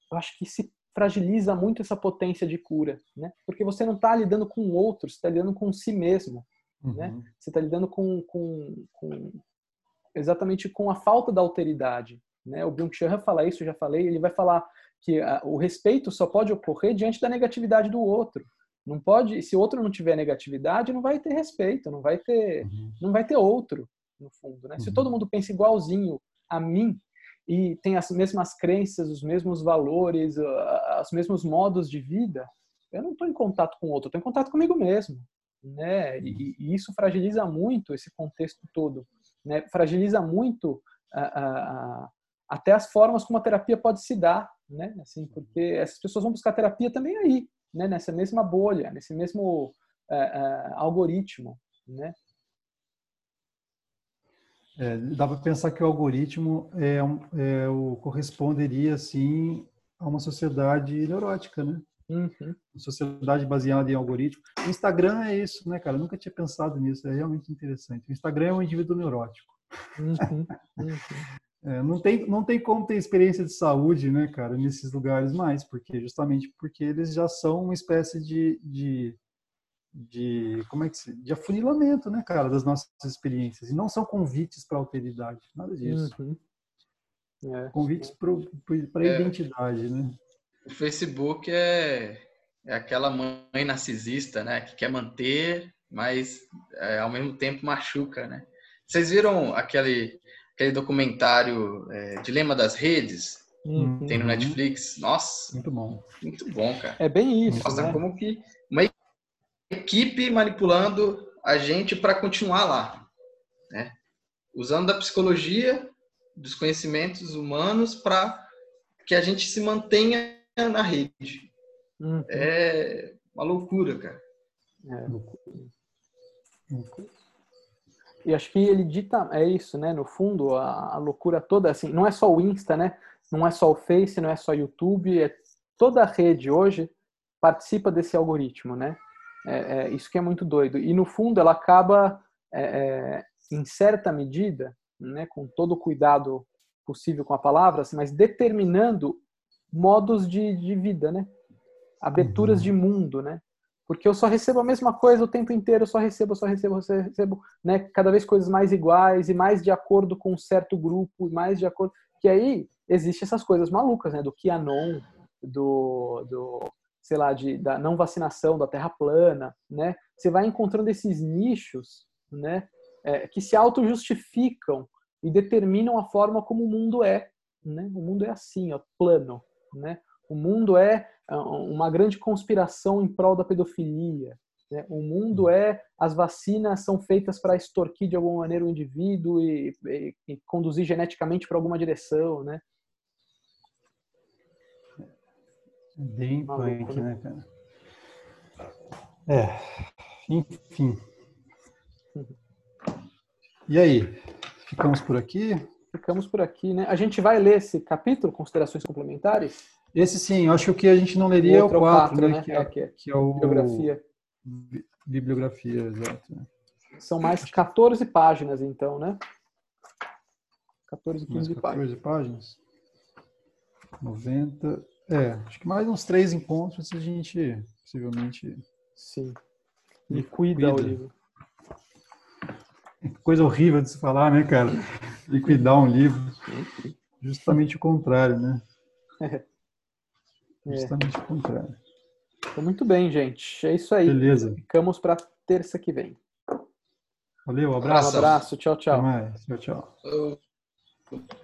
eu acho que se fragiliza muito essa potência de cura, né? Porque você não está lidando com o outro, você está lidando com si mesmo, né? uhum. né? Você está lidando com, com, com, exatamente com a falta da alteridade, né? O Byung-Chul fala isso, eu já falei, ele vai falar que uh, o respeito só pode ocorrer diante da negatividade do outro. Não pode, se o outro não tiver negatividade, não vai ter respeito, não vai ter, uhum. não vai ter outro no fundo, né? Uhum. Se todo mundo pensa igualzinho a mim e tem as mesmas crenças, os mesmos valores, os mesmos modos de vida, eu não estou em contato com o outro, estou em contato comigo mesmo, né? E, e, isso fragiliza muito esse contexto todo, né? Fragiliza muito a, a, a, até as formas como a terapia pode se dar, né? Assim, porque essas pessoas vão buscar terapia também aí, né, nessa mesma bolha, nesse mesmo é, é, algoritmo, né?
É, dá para pensar que o algoritmo é, é, o, corresponderia assim a uma sociedade neurótica, né? Uhum. Sociedade baseada em algoritmo. O Instagram é isso, né, cara? Eu nunca tinha pensado nisso. É realmente interessante. O Instagram é um indivíduo neurótico. Uhum. *laughs* Uhum. É, não, tem, não tem como ter experiência de saúde, né, cara, nesses lugares mais, porque justamente porque eles já são uma espécie de, de, de como é que se, de afunilamento, né, cara, das nossas experiências. E não são convites para alteridade, nada disso. É. Convites para a é. identidade, né?
O Facebook é, é aquela mãe narcisista, né? Que quer manter, mas é, ao mesmo tempo machuca, né? Vocês viram aquele, aquele documentário é, Dilema das Redes? Uhum. Tem no Netflix? Nossa!
Muito bom.
Muito bom, cara.
É bem isso.
Mostra
né?
como que uma equipe manipulando a gente para continuar lá, né? Usando da psicologia, dos conhecimentos humanos para que a gente se mantenha na rede. Uhum. É uma loucura, cara. É.
E acho que ele dita, é isso, né? No fundo, a, a, loucura toda, assim, não é só o Insta, né? Não é só o Face, não é só o YouTube, é toda a rede hoje participa desse algoritmo, né? É, é isso que é muito doido. E no fundo, ela acaba, é, é em certa medida, né, com todo o cuidado possível com a palavra, assim, mas determinando modos de, de vida, né? Aberturas uhum. de mundo, né? Porque eu só recebo a mesma coisa o tempo inteiro, eu só recebo, eu só recebo, eu só recebo, né? Cada vez coisas mais iguais e mais de acordo com um certo grupo, mais de acordo. Que aí existe essas coisas malucas, né? Do QAnon, do, do sei lá, de, da não vacinação, da terra plana, né? Você vai encontrando esses nichos, né? É, que se auto-justificam e determinam a forma como o mundo é. Né? O mundo é assim, ó, plano. Né? O mundo é ah, uma grande conspiração em prol da pedofilia. Né? O mundo é as vacinas são feitas para extorquir de alguma maneira o indivíduo e, e, e conduzir geneticamente para alguma direção, né?
É bem punk, né? né, cara? É, enfim. E aí, ficamos por aqui?
ficamos por aqui, né? A gente vai ler esse capítulo, considerações complementares?
Esse sim, eu acho que o que a gente não leria é o 4, né? né?
Que, é, que, é, que é o bibliografia.
Bibliografia, exato.
São mais 14 páginas, então, né? 14, 15
mais 14 páginas. 90. É, acho que mais uns três encontros a gente possivelmente.
Sim. E cuida, cuida. o livro.
Coisa horrível de se falar, né, cara? Liquidar um livro. Justamente o contrário, né? É. Justamente o contrário.
Então, muito bem, gente. É isso aí.
Beleza.
Ficamos para terça que vem.
Valeu, um abraço.
Um abraço. Tchau, tchau.
Até mais. Tchau, tchau.